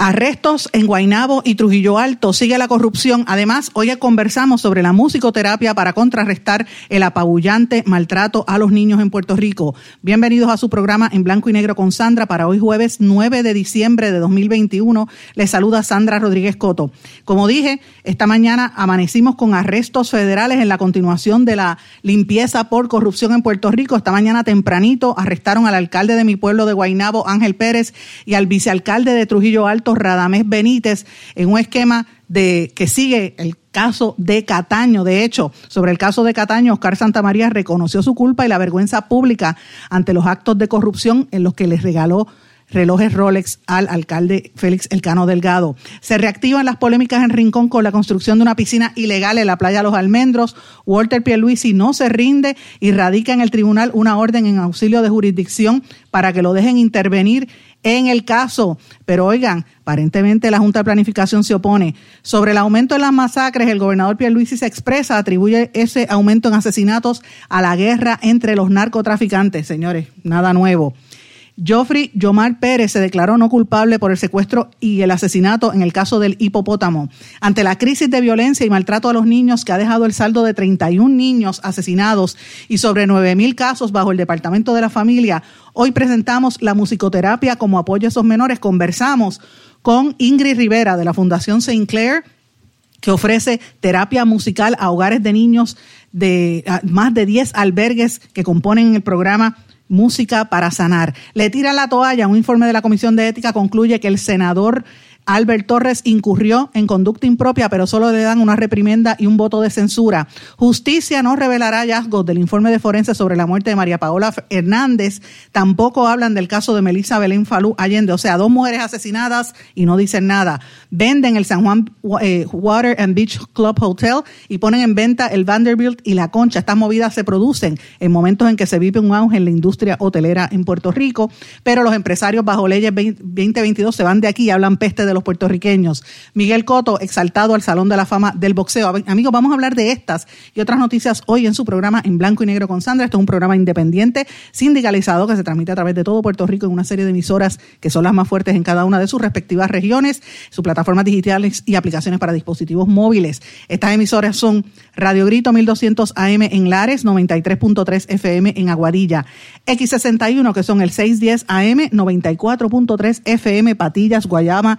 Arrestos en Guaynabo y Trujillo Alto. Sigue la corrupción. Además, hoy conversamos sobre la musicoterapia para contrarrestar el apabullante maltrato a los niños en Puerto Rico. Bienvenidos a su programa en blanco y negro con Sandra para hoy jueves 9 de diciembre de 2021. Les saluda Sandra Rodríguez Coto. Como dije, esta mañana amanecimos con arrestos federales en la continuación de la limpieza por corrupción en Puerto Rico. Esta mañana tempranito arrestaron al alcalde de mi pueblo de Guaynabo, Ángel Pérez, y al vicealcalde de Trujillo Alto, Radamés Benítez en un esquema de que sigue el caso de Cataño. De hecho, sobre el caso de Cataño, Oscar Santamaría reconoció su culpa y la vergüenza pública ante los actos de corrupción en los que les regaló relojes Rolex al alcalde Félix Elcano Delgado. Se reactivan las polémicas en Rincón con la construcción de una piscina ilegal en la playa Los Almendros. Walter Pierluisi no se rinde y radica en el tribunal una orden en auxilio de jurisdicción para que lo dejen intervenir en el caso. Pero oigan, aparentemente la Junta de Planificación se opone. Sobre el aumento de las masacres, el gobernador Pierluisi se expresa, atribuye ese aumento en asesinatos a la guerra entre los narcotraficantes. Señores, nada nuevo. Joffrey Yomar Pérez se declaró no culpable por el secuestro y el asesinato en el caso del hipopótamo. Ante la crisis de violencia y maltrato a los niños que ha dejado el saldo de 31 niños asesinados y sobre 9.000 casos bajo el Departamento de la Familia, hoy presentamos la musicoterapia como apoyo a esos menores. Conversamos con Ingrid Rivera de la Fundación St. Clair que ofrece terapia musical a hogares de niños de más de 10 albergues que componen el programa Música para Sanar. Le tira la toalla. Un informe de la Comisión de Ética concluye que el senador Albert Torres incurrió en conducta impropia, pero solo le dan una reprimenda y un voto de censura. Justicia no revelará hallazgos del informe de forense sobre la muerte de María Paola Hernández. Tampoco hablan del caso de Melissa Belén Falú Allende. O sea, dos mujeres asesinadas y no dicen nada. Venden el San Juan eh, Water and Beach Club Hotel y ponen en venta el Vanderbilt y la Concha. Estas movidas se producen en momentos en que se vive un auge en la industria hotelera en Puerto Rico, pero los empresarios bajo leyes 2022 se van de aquí y hablan peste de los puertorriqueños. Miguel Coto, exaltado al Salón de la Fama del Boxeo. Amigos, vamos a hablar de estas y otras noticias hoy en su programa en blanco y negro con Sandra. Este es un programa independiente, sindicalizado, que se transmite a través de todo Puerto Rico en una serie de emisoras que son las más fuertes en cada una de sus respectivas regiones, sus plataformas digitales y aplicaciones para dispositivos móviles. Estas emisoras son Radio Grito 1200 AM en Lares, 93.3 FM en Aguadilla, X61 que son el 610 AM, 94.3 FM Patillas, Guayama,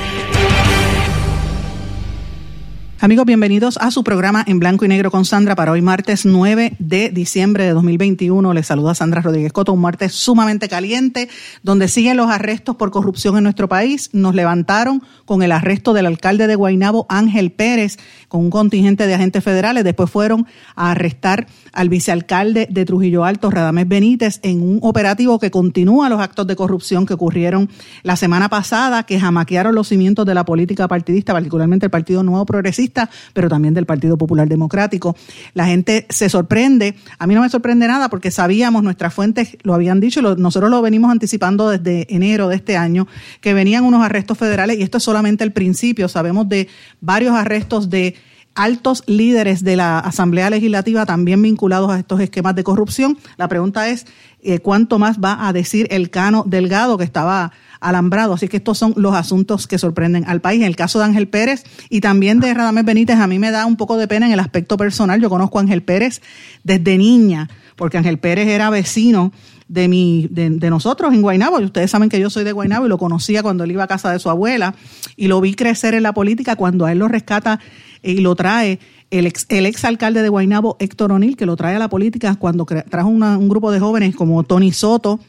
Amigos, bienvenidos a su programa en blanco y negro con Sandra para hoy martes 9 de diciembre de 2021. Les saluda Sandra Rodríguez Coto, un martes sumamente caliente donde siguen los arrestos por corrupción en nuestro país. Nos levantaron con el arresto del alcalde de Guaynabo, Ángel Pérez, con un contingente de agentes federales. Después fueron a arrestar al vicealcalde de Trujillo Alto, Radamés Benítez, en un operativo que continúa los actos de corrupción que ocurrieron la semana pasada, que jamaquearon los cimientos de la política partidista, particularmente el Partido Nuevo Progresista pero también del Partido Popular Democrático. La gente se sorprende, a mí no me sorprende nada porque sabíamos, nuestras fuentes lo habían dicho, nosotros lo venimos anticipando desde enero de este año, que venían unos arrestos federales y esto es solamente el principio, sabemos de varios arrestos de altos líderes de la Asamblea Legislativa también vinculados a estos esquemas de corrupción. La pregunta es, eh, ¿cuánto más va a decir el Cano Delgado que estaba alambrado. Así que estos son los asuntos que sorprenden al país. En el caso de Ángel Pérez y también de Radamés Benítez, a mí me da un poco de pena en el aspecto personal. Yo conozco a Ángel Pérez desde niña, porque Ángel Pérez era vecino de, mi, de, nosotros en Guaynabo. Y ustedes saben que yo soy de Guaynabo y lo conocía cuando él iba a casa de su abuela y lo vi crecer en la política cuando a él lo rescata y lo trae el ex, el ex alcalde de Guaynabo, Héctor O'Neill, que lo trae a la política cuando trajo un grupo de jóvenes como Tony Soto,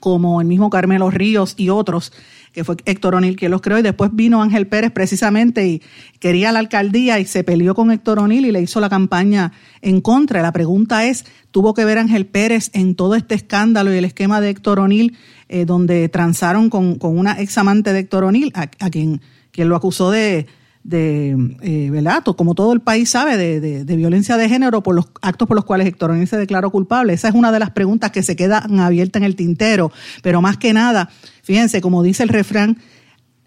como el mismo Carmelo Ríos y otros, que fue Héctor O'Neill quien los creó, y después vino Ángel Pérez precisamente y quería la alcaldía y se peleó con Héctor O'Neill y le hizo la campaña en contra. La pregunta es, ¿tuvo que ver Ángel Pérez en todo este escándalo y el esquema de Héctor O'Neill, eh, donde transaron con, una ex amante de Héctor O'Neill, a, quien, quien lo acusó de de, eh. Como todo el país sabe, de, de, violencia de género por los actos por los cuales Héctor se declaró culpable. Esa es una de las preguntas que se quedan abiertas en el tintero. Pero más que nada, fíjense, como dice el refrán,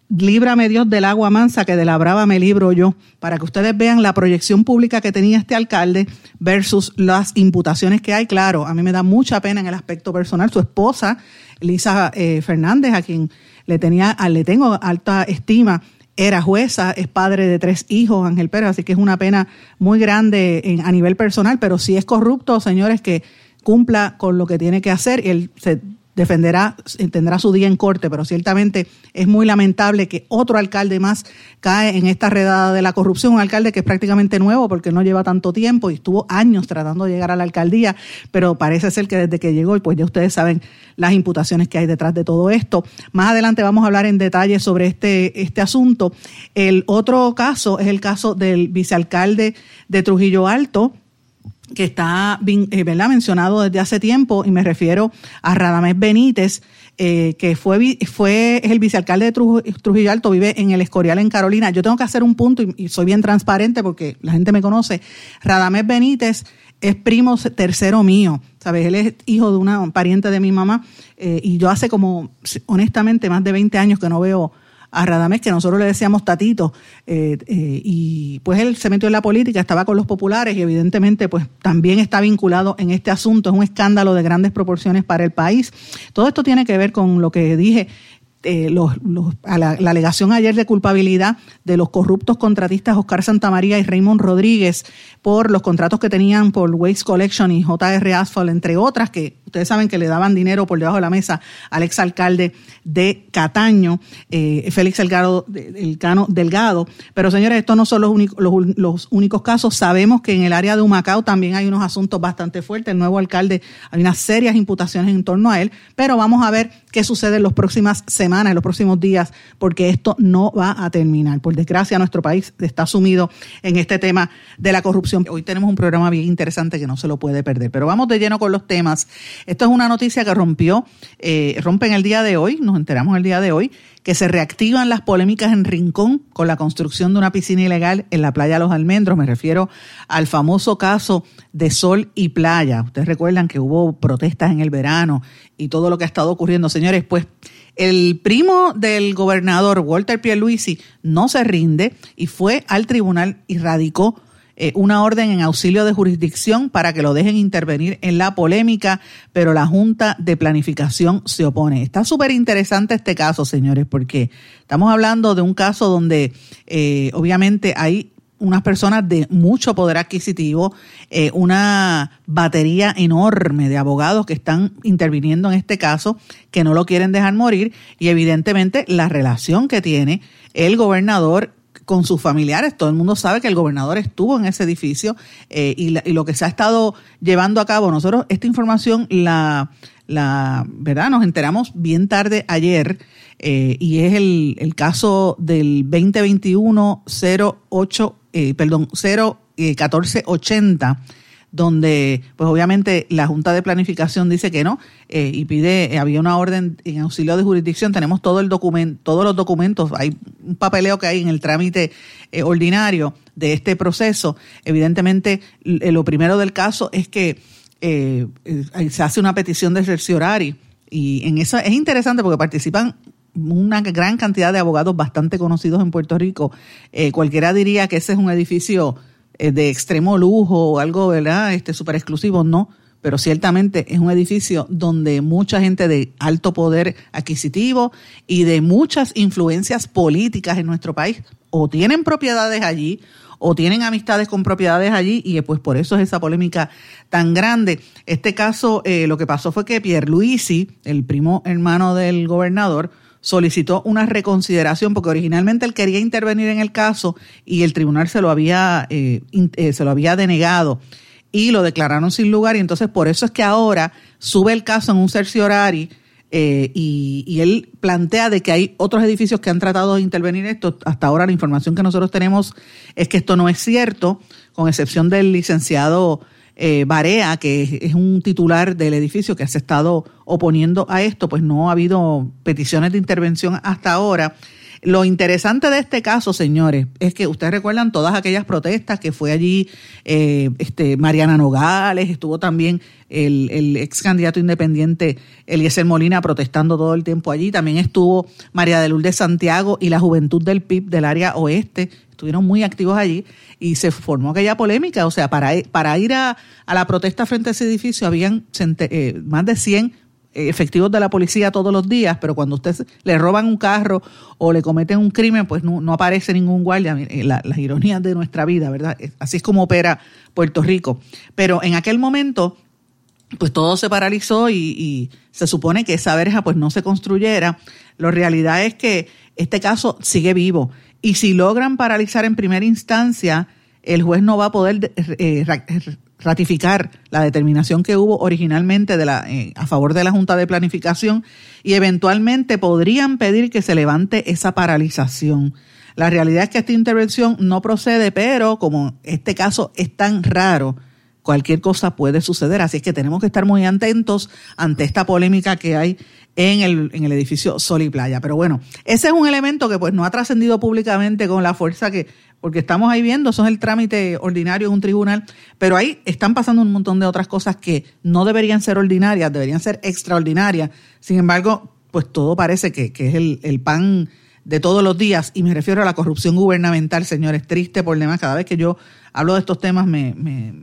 líbrame Dios del agua mansa que de la brava me libro yo, para que ustedes vean la proyección pública que tenía este alcalde versus las imputaciones que hay. Claro, a mí me da mucha pena en el aspecto personal. Su esposa, Lisa eh, Fernández, a quien le tenía, le tengo alta estima, era jueza, es padre de tres hijos, Ángel Pérez, así que es una pena muy grande a nivel personal, pero si es corrupto, señores, que cumpla con lo que tiene que hacer y él se defenderá, tendrá su día en corte, pero ciertamente es muy lamentable que otro alcalde más cae en esta redada de la corrupción, un alcalde que es prácticamente nuevo porque no lleva tanto tiempo y estuvo años tratando de llegar a la alcaldía, pero parece ser que desde que llegó, y pues ya ustedes saben las imputaciones que hay detrás de todo esto. Más adelante vamos a hablar en detalle sobre este, este asunto. El otro caso es el caso del vicealcalde de Trujillo Alto, que está eh, ¿verdad? mencionado desde hace tiempo, y me refiero a Radamés Benítez, eh, que fue, fue el vicealcalde de Trujillo Alto, vive en el Escorial en Carolina. Yo tengo que hacer un punto, y, soy bien transparente porque la gente me conoce. Radamés Benítez es primo tercero mío, ¿sabes? Él es hijo de una pariente de mi mamá, eh, y yo hace como, honestamente, más de 20 años que no veo a Radamés, que nosotros le decíamos Tatito, eh, eh, y pues él se metió en la política, estaba con los populares y evidentemente pues también está vinculado en este asunto, es un escándalo de grandes proporciones para el país. Todo esto tiene que ver con lo que dije eh, los, la, alegación ayer de culpabilidad de los corruptos contratistas Oscar Santamaría y Raymond Rodríguez por los contratos que tenían por Waste Collection y JR Asphalt, entre otras, que ustedes saben que le daban dinero por debajo de la mesa al exalcalde de Cataño, eh, Félix Delgado, Delgado. Pero señores, estos no son los únicos, los, únicos casos. Sabemos que en el área de Humacao también hay unos asuntos bastante fuertes. El nuevo alcalde, hay unas serias imputaciones en torno a él, pero vamos a ver qué sucede en las próximas semanas, en los próximos días, porque esto no va a terminar. Por desgracia, nuestro país está sumido en este tema de la corrupción Hoy tenemos un programa bien interesante que no se lo puede perder, pero vamos de lleno con los temas. Esto es una noticia que rompió, eh, rompen el día de hoy, nos enteramos el día de hoy, que se reactivan las polémicas en Rincón con la construcción de una piscina ilegal en la playa Los Almendros. Me refiero al famoso caso de Sol y Playa. Ustedes recuerdan que hubo protestas en el verano y todo lo que ha estado ocurriendo. Señores, pues el primo del gobernador, Walter Pierluisi, no se rinde y fue al tribunal y radicó eh, una orden en auxilio de jurisdicción para que lo dejen intervenir en la polémica, pero la Junta de Planificación se opone. Está súper interesante este caso, señores, porque estamos hablando de un caso donde eh, obviamente hay unas personas de mucho poder adquisitivo, eh, una batería enorme de abogados que están interviniendo en este caso, que no lo quieren dejar morir, y evidentemente la relación que tiene el gobernador con sus familiares. Todo el mundo sabe que el gobernador estuvo en ese edificio eh, y, lo que se ha estado llevando a cabo. Nosotros esta información la, la verdad, nos enteramos bien tarde ayer eh, y es el, el, caso del 2021 08, eh, perdón, 0 1480 donde pues obviamente la Junta de Planificación dice que no eh, y pide, eh, había una orden en auxilio de jurisdicción, tenemos todo el documento, todos los documentos, hay un papeleo que hay en el trámite eh, ordinario de este proceso. Evidentemente, lo primero del caso es que se hace una petición de cerciorari y en eso es interesante porque participan una gran cantidad de abogados bastante conocidos en Puerto Rico. cualquiera diría que ese es un edificio de extremo lujo o algo, ¿verdad? Este súper exclusivo, no. pero ciertamente es un edificio donde mucha gente de alto poder adquisitivo y de muchas influencias políticas en nuestro país o tienen propiedades allí o tienen amistades con propiedades allí y pues por eso es esa polémica tan grande. Este caso, eh, lo que pasó fue que Pierre Luisi, el primo hermano del gobernador, solicitó una reconsideración porque originalmente él quería intervenir en el caso y el tribunal se lo había, eh, eh, se lo había denegado y lo declararon sin lugar y entonces por eso es que ahora sube el caso en un cerciorari eh, y, él plantea de que hay otros edificios que han tratado de intervenir esto. Hasta ahora la información que nosotros tenemos es que esto no es cierto, con excepción del licenciado eh, Barea, que es un titular del edificio que se ha estado oponiendo a esto, pues no ha habido peticiones de intervención hasta ahora. Lo interesante de este caso, señores, es que ustedes recuerdan todas aquellas protestas que fue allí eh, este, Mariana Nogales, estuvo también el, el, ex candidato independiente Eliezer Molina protestando todo el tiempo allí, también estuvo María de Lourdes Santiago y la juventud del PIB del área oeste, estuvieron muy activos allí y se formó aquella polémica, o sea, para, para ir a, a la protesta frente a ese edificio habían eh, más de 100 efectivos de la policía todos los días, pero cuando usted le roban un carro o le cometen un crimen, pues no, aparece ningún guardia. Eh, las ironías de nuestra vida, ¿verdad? Así es como opera Puerto Rico. Pero en aquel momento, pues todo se paralizó y, se supone que esa verja pues no se construyera. La realidad es que este caso sigue vivo y si logran paralizar en primera instancia, el juez no va a poder eh, ratificar la determinación que hubo originalmente eh, a favor de la Junta de Planificación y eventualmente podrían pedir que se levante esa paralización. La realidad es que esta intervención no procede, pero como este caso es tan raro, cualquier cosa puede suceder. Así es que tenemos que estar muy atentos ante esta polémica que hay en el, en el edificio Sol y Playa. Pero bueno, ese es un elemento que pues no ha trascendido públicamente con la fuerza que porque estamos ahí viendo, eso es el trámite ordinario en un tribunal, pero ahí están pasando un montón de otras cosas que no deberían ser ordinarias, deberían ser extraordinarias. Sin embargo, pues todo parece que, es el, pan de todos los días, y me refiero a la corrupción gubernamental, señores, triste problema. Cada vez que yo hablo de estos temas me, me,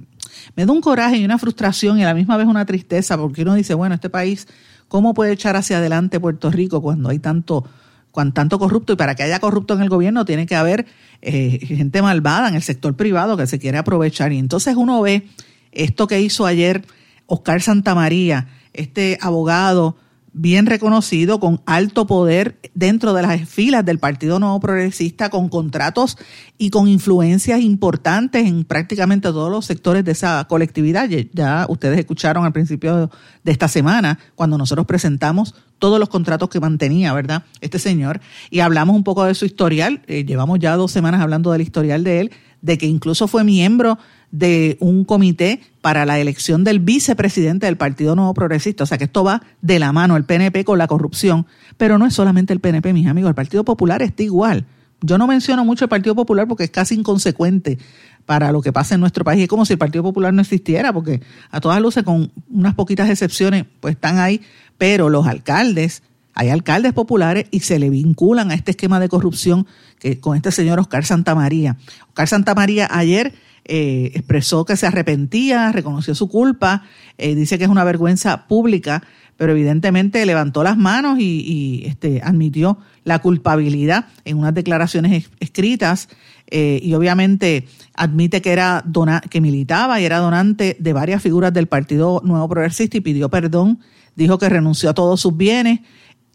me da un coraje y una frustración y a la misma vez una tristeza, porque uno dice, bueno, este país, ¿cómo puede echar hacia adelante Puerto Rico cuando hay tanto con tanto corrupto y para que haya corrupto en el gobierno tiene que haber eh, gente malvada en el sector privado que se quiere aprovechar. Y entonces uno ve esto que hizo ayer Oscar Santamaría, este abogado bien reconocido, con alto poder dentro de las filas del Partido Nuevo Progresista, con contratos y con influencias importantes en prácticamente todos los sectores de esa colectividad. Ya ustedes escucharon al principio de esta semana, cuando nosotros presentamos todos los contratos que mantenía, ¿verdad? Este señor. Y hablamos un poco de su historial. Eh, llevamos ya dos semanas hablando del historial de él, de que incluso fue miembro de un comité para la elección del vicepresidente del Partido Nuevo Progresista. O sea que esto va de la mano, el PNP con la corrupción. Pero no es solamente el PNP, mis amigos, el Partido Popular está igual. Yo no menciono mucho el Partido Popular porque es casi inconsecuente para lo que pasa en nuestro país. Es como si el Partido Popular no existiera, porque a todas luces, con unas poquitas excepciones, pues están ahí pero los alcaldes, hay alcaldes populares y se le vinculan a este esquema de corrupción que, con este señor Oscar Santamaría. Oscar Santamaría ayer eh, expresó que se arrepentía, reconoció su culpa, eh, dice que es una vergüenza pública, pero evidentemente levantó las manos y, este, admitió la culpabilidad en unas declaraciones escritas eh, y obviamente admite que era dona, que militaba y era donante de varias figuras del Partido Nuevo Progresista y pidió perdón dijo que renunció a todos sus bienes,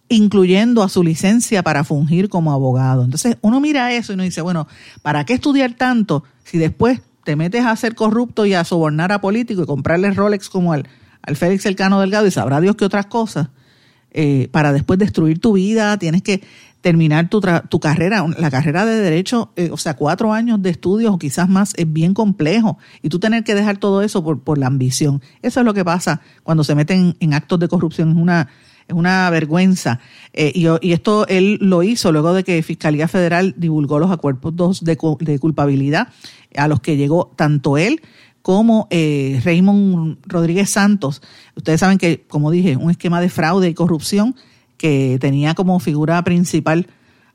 incluyendo a su licencia para fungir como abogado. Entonces uno mira eso y uno dice, bueno, ¿para qué estudiar tanto si después te metes a ser corrupto y a sobornar a políticos y comprarle Rolex como al, al Félix Elcano Delgado y sabrá Dios que otras cosas? Eh, para después destruir tu vida, tienes que terminar tu, tu carrera, la carrera de derecho, eh, o sea, cuatro años de estudios o quizás más, es bien complejo. Y tú tener que dejar todo eso por, por la ambición. Eso es lo que pasa cuando se meten en actos de corrupción. Es una, es una vergüenza. Eh, y, y, esto él lo hizo luego de que Fiscalía Federal divulgó los acuerdos de, de culpabilidad a los que llegó tanto él como eh, Raymond Rodríguez Santos. Ustedes saben que, como dije, un esquema de fraude y corrupción que tenía como figura principal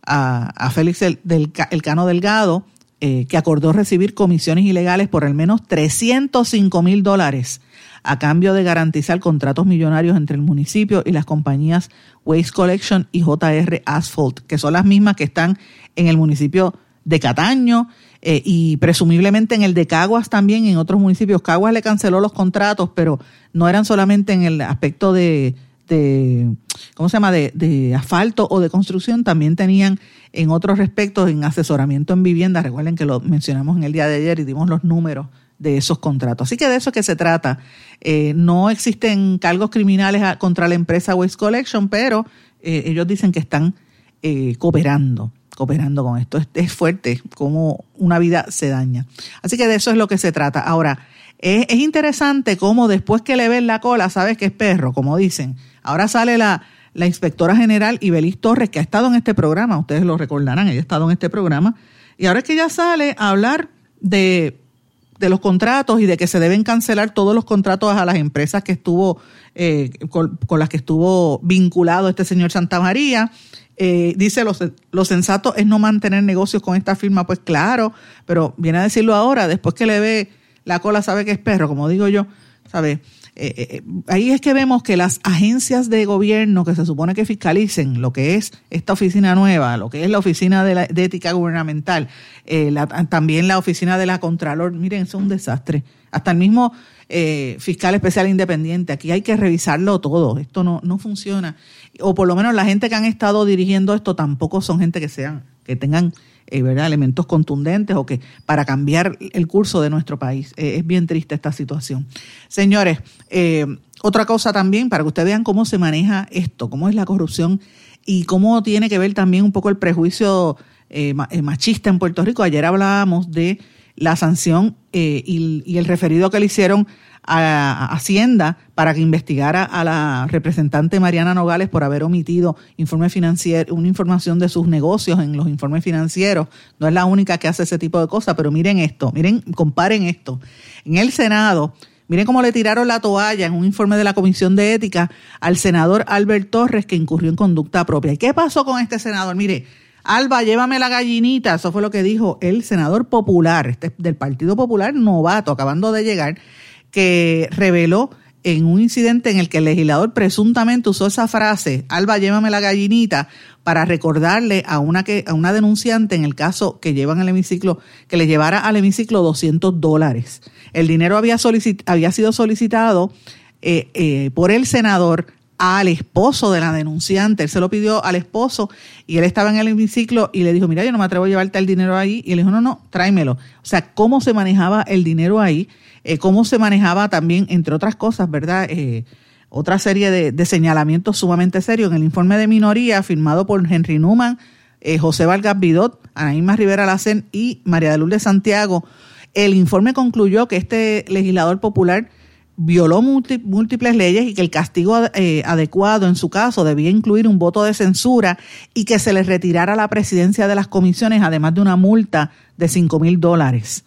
a, Félix el, del, Cano Delgado, eh, que acordó recibir comisiones ilegales por al menos 305 mil dólares a cambio de garantizar contratos millonarios entre el municipio y las compañías Waste Collection y JR Asphalt, que son las mismas que están en el municipio de Cataño eh, y presumiblemente en el de Caguas también, en otros municipios. Caguas le canceló los contratos, pero no eran solamente en el aspecto de, de ¿cómo se llama?, de, de, asfalto o de construcción, también tenían en otros respectos, en asesoramiento en vivienda, recuerden que lo mencionamos en el día de ayer y dimos los números de esos contratos. Así que de eso es que se trata. Eh, no existen cargos criminales contra la empresa Waste Collection, pero eh, ellos dicen que están eh, cooperando cooperando con esto. Es, fuerte cómo una vida se daña. Así que de eso es lo que se trata. Ahora, es, es interesante cómo después que le ven la cola, sabes que es perro, como dicen. Ahora sale la, la inspectora general Ibelis Torres, que ha estado en este programa, ustedes lo recordarán, ella ha estado en este programa, y ahora es que ella sale a hablar de, de los contratos y de que se deben cancelar todos los contratos a las empresas que estuvo, eh, con, las que estuvo vinculado este señor Santa María. Eh, dice, lo, lo sensato es no mantener negocios con esta firma, pues claro, pero viene a decirlo ahora, después que le ve la cola, sabe que es perro, como digo yo, ¿sabe? Eh, eh, eh, ahí es que vemos que las agencias de gobierno que se supone que fiscalicen lo que es esta oficina nueva, lo que es la oficina de, la, ética gubernamental, también la oficina de la Contralor, miren, es un desastre. Hasta el mismo fiscal especial independiente, aquí hay que revisarlo todo, esto no, no funciona. O por lo menos la gente que han estado dirigiendo esto tampoco son gente que sean, que tengan eh, ¿verdad? elementos contundentes o que para cambiar el curso de nuestro país. Eh, es bien triste esta situación. Señores, eh, otra cosa también, para que ustedes vean cómo se maneja esto, cómo es la corrupción y cómo tiene que ver también un poco el prejuicio machista en Puerto Rico. Ayer hablábamos de la sanción y, y el referido que le hicieron a Hacienda para que investigara a la representante Mariana Nogales por haber omitido una información de sus negocios en los informes financieros. No es la única que hace ese tipo de cosas, pero miren esto, miren, comparen esto. En el Senado, miren cómo le tiraron la toalla en un informe de la Comisión de Ética al senador Albert Torres que incurrió en conducta propia. ¿Y qué pasó con este senador? Mire, Alba, llévame la gallinita. Eso fue lo que dijo el senador popular, este, del Partido Popular novato, acabando de llegar, que reveló en un incidente en el que el legislador presuntamente usó esa frase, Alba, llévame la gallinita, para recordarle a una, que, a una denunciante en el caso que llevan al hemiciclo, que le llevara al hemiciclo 200 dólares. El dinero había, había sido solicitado eh, eh, por el senador al esposo de la denunciante. Él se lo pidió al esposo y él estaba en el hemiciclo y le dijo, mira, yo no me atrevo a llevarte el dinero ahí. Y él dijo, no, no, tráemelo. O sea, cómo se manejaba el dinero ahí eh, cómo se manejaba también, entre otras cosas, ¿verdad? Eh, otra serie de, señalamientos sumamente serios. En el informe de minoría firmado por Henry Newman, eh, José Vargas Vidot, Anaíma Rivera Lacen y María de Lourdes Santiago, el informe concluyó que este legislador popular violó múltiples leyes y que el castigo adecuado en su caso debía incluir un voto de censura y que se le retirara la presidencia de las comisiones, además de una multa de 5 mil dólares.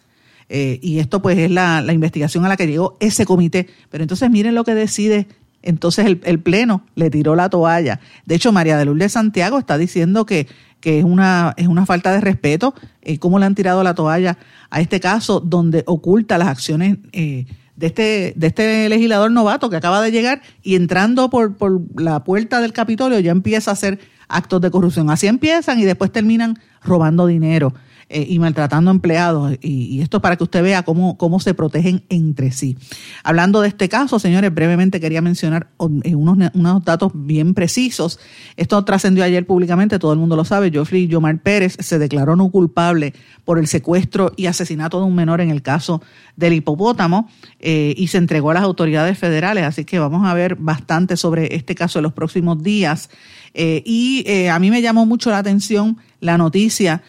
Eh, y esto pues es la, investigación a la que llegó ese comité. Pero entonces miren lo que decide. Entonces el, Pleno le tiró la toalla. De hecho, María de Lourdes Santiago está diciendo que, que es, una, es una falta de respeto eh, cómo le han tirado la toalla a este caso donde oculta las acciones eh, de, este, de este legislador novato que acaba de llegar y entrando por, por la puerta del Capitolio ya empieza a hacer actos de corrupción. Así empiezan y después terminan robando dinero. Eh, y maltratando empleados. Y, esto para que usted vea cómo, cómo se protegen entre sí. Hablando de este caso, señores, brevemente quería mencionar eh, unos, unos datos bien precisos. Esto trascendió ayer públicamente, todo el mundo lo sabe. Geoffrey Yomar Pérez se declaró no culpable por el secuestro y asesinato de un menor en el caso del hipopótamo eh, y se entregó a las autoridades federales. Así que vamos a ver bastante sobre este caso en los próximos días. y a mí me llamó mucho la atención la noticia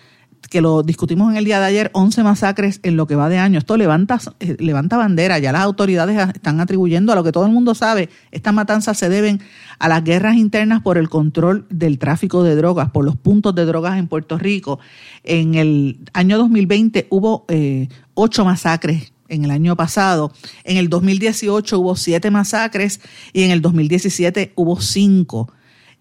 que lo discutimos en el día de ayer, 11 masacres en lo que va de año. Esto levanta, eh, levanta bandera, ya las autoridades están atribuyendo a lo que todo el mundo sabe. Estas matanzas se deben a las guerras internas por el control del tráfico de drogas, por los puntos de drogas en Puerto Rico. En el año 2020 hubo eh, ocho masacres en el año pasado. En el 2018 hubo siete masacres y en el 2017 hubo cinco.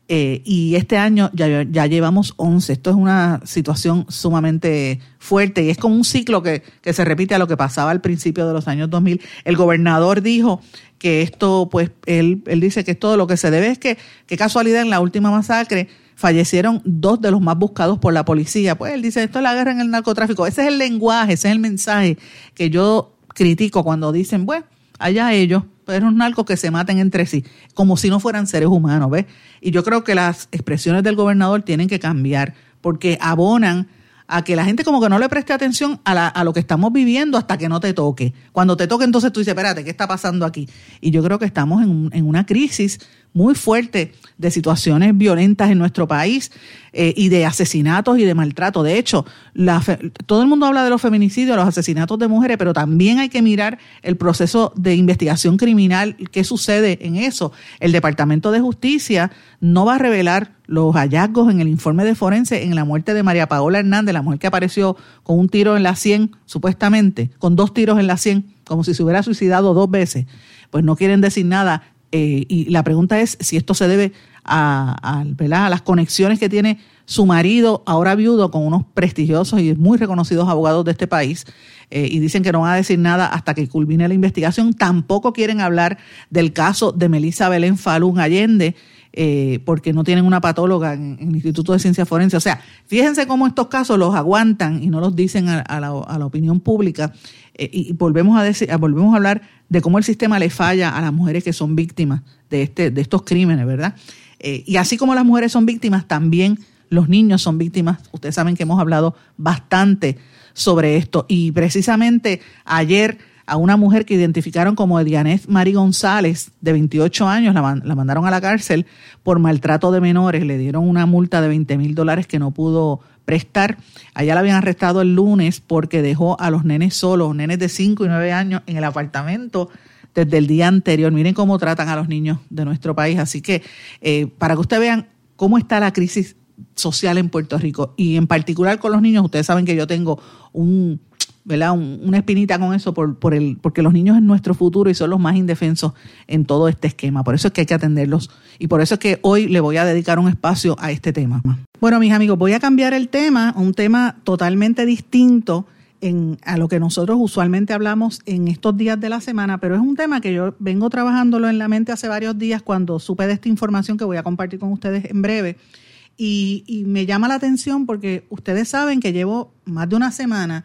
Eh, y este año ya, ya, llevamos 11. Esto es una situación sumamente fuerte y es como un ciclo que, que, se repite a lo que pasaba al principio de los años 2000. El gobernador dijo que esto, pues, él, él dice que es todo lo que se debe es que, qué casualidad en la última masacre fallecieron dos de los más buscados por la policía. Pues él dice, esto es la guerra en el narcotráfico. Ese es el lenguaje, ese es el mensaje que yo critico cuando dicen, bueno, allá ellos, pero un narcos que se maten entre sí, como si no fueran seres humanos, ¿ves? Y yo creo que las expresiones del gobernador tienen que cambiar, porque abonan a que la gente como que no le preste atención a, a, lo que estamos viviendo hasta que no te toque. Cuando te toque, entonces tú dices, espérate, ¿qué está pasando aquí? Y yo creo que estamos en, en una crisis muy fuerte de situaciones violentas en nuestro país eh, y de asesinatos y de maltrato. De hecho, la todo el mundo habla de los feminicidios, los asesinatos de mujeres, pero también hay que mirar el proceso de investigación criminal, qué sucede en eso. El Departamento de Justicia no va a revelar los hallazgos en el informe de forense en la muerte de María Paola Hernández, la mujer que apareció con un tiro en la 100, supuestamente, con dos tiros en la 100, como si se hubiera suicidado dos veces. Pues no quieren decir nada eh, y la pregunta es si esto se debe a, a, las conexiones que tiene su marido, ahora viudo, con unos prestigiosos y muy reconocidos abogados de este país, eh, y dicen que no van a decir nada hasta que culmine la investigación. Tampoco quieren hablar del caso de Melissa Belén Falún Allende, eh, porque no tienen una patóloga en, el Instituto de Ciencia Forense. O sea, fíjense cómo estos casos los aguantan y no los dicen a, la, opinión pública. Y volvemos a, decir, volvemos a hablar de cómo el sistema le falla a las mujeres que son víctimas de, este, de estos crímenes, ¿verdad? Eh, y así como las mujeres son víctimas, también los niños son víctimas. Ustedes saben que hemos hablado bastante sobre esto. Y precisamente ayer a una mujer que identificaron como Dianet Mari González, de 28 años, la, la, mandaron a la cárcel por maltrato de menores. Le dieron una multa de 20 mil dólares que no pudo prestar. Allá la habían arrestado el lunes porque dejó a los nenes solos, nenes de 5 y 9 años, en el apartamento desde el día anterior. Miren cómo tratan a los niños de nuestro país. Así que eh, para que ustedes vean cómo está la crisis social en Puerto Rico y en particular con los niños, ustedes saben que yo tengo un, ¿verdad? una espinita con eso por, por el, porque los niños es nuestro futuro y son los más indefensos en todo este esquema. Por eso es que hay que atenderlos y por eso es que hoy le voy a dedicar un espacio a este tema. Bueno, mis amigos, voy a cambiar el tema, un tema totalmente distinto en, a lo que nosotros usualmente hablamos en estos días de la semana, pero es un tema que yo vengo trabajándolo en la mente hace varios días cuando supe de esta información que voy a compartir con ustedes en breve. Y, y me llama la atención porque ustedes saben que llevo más de una semana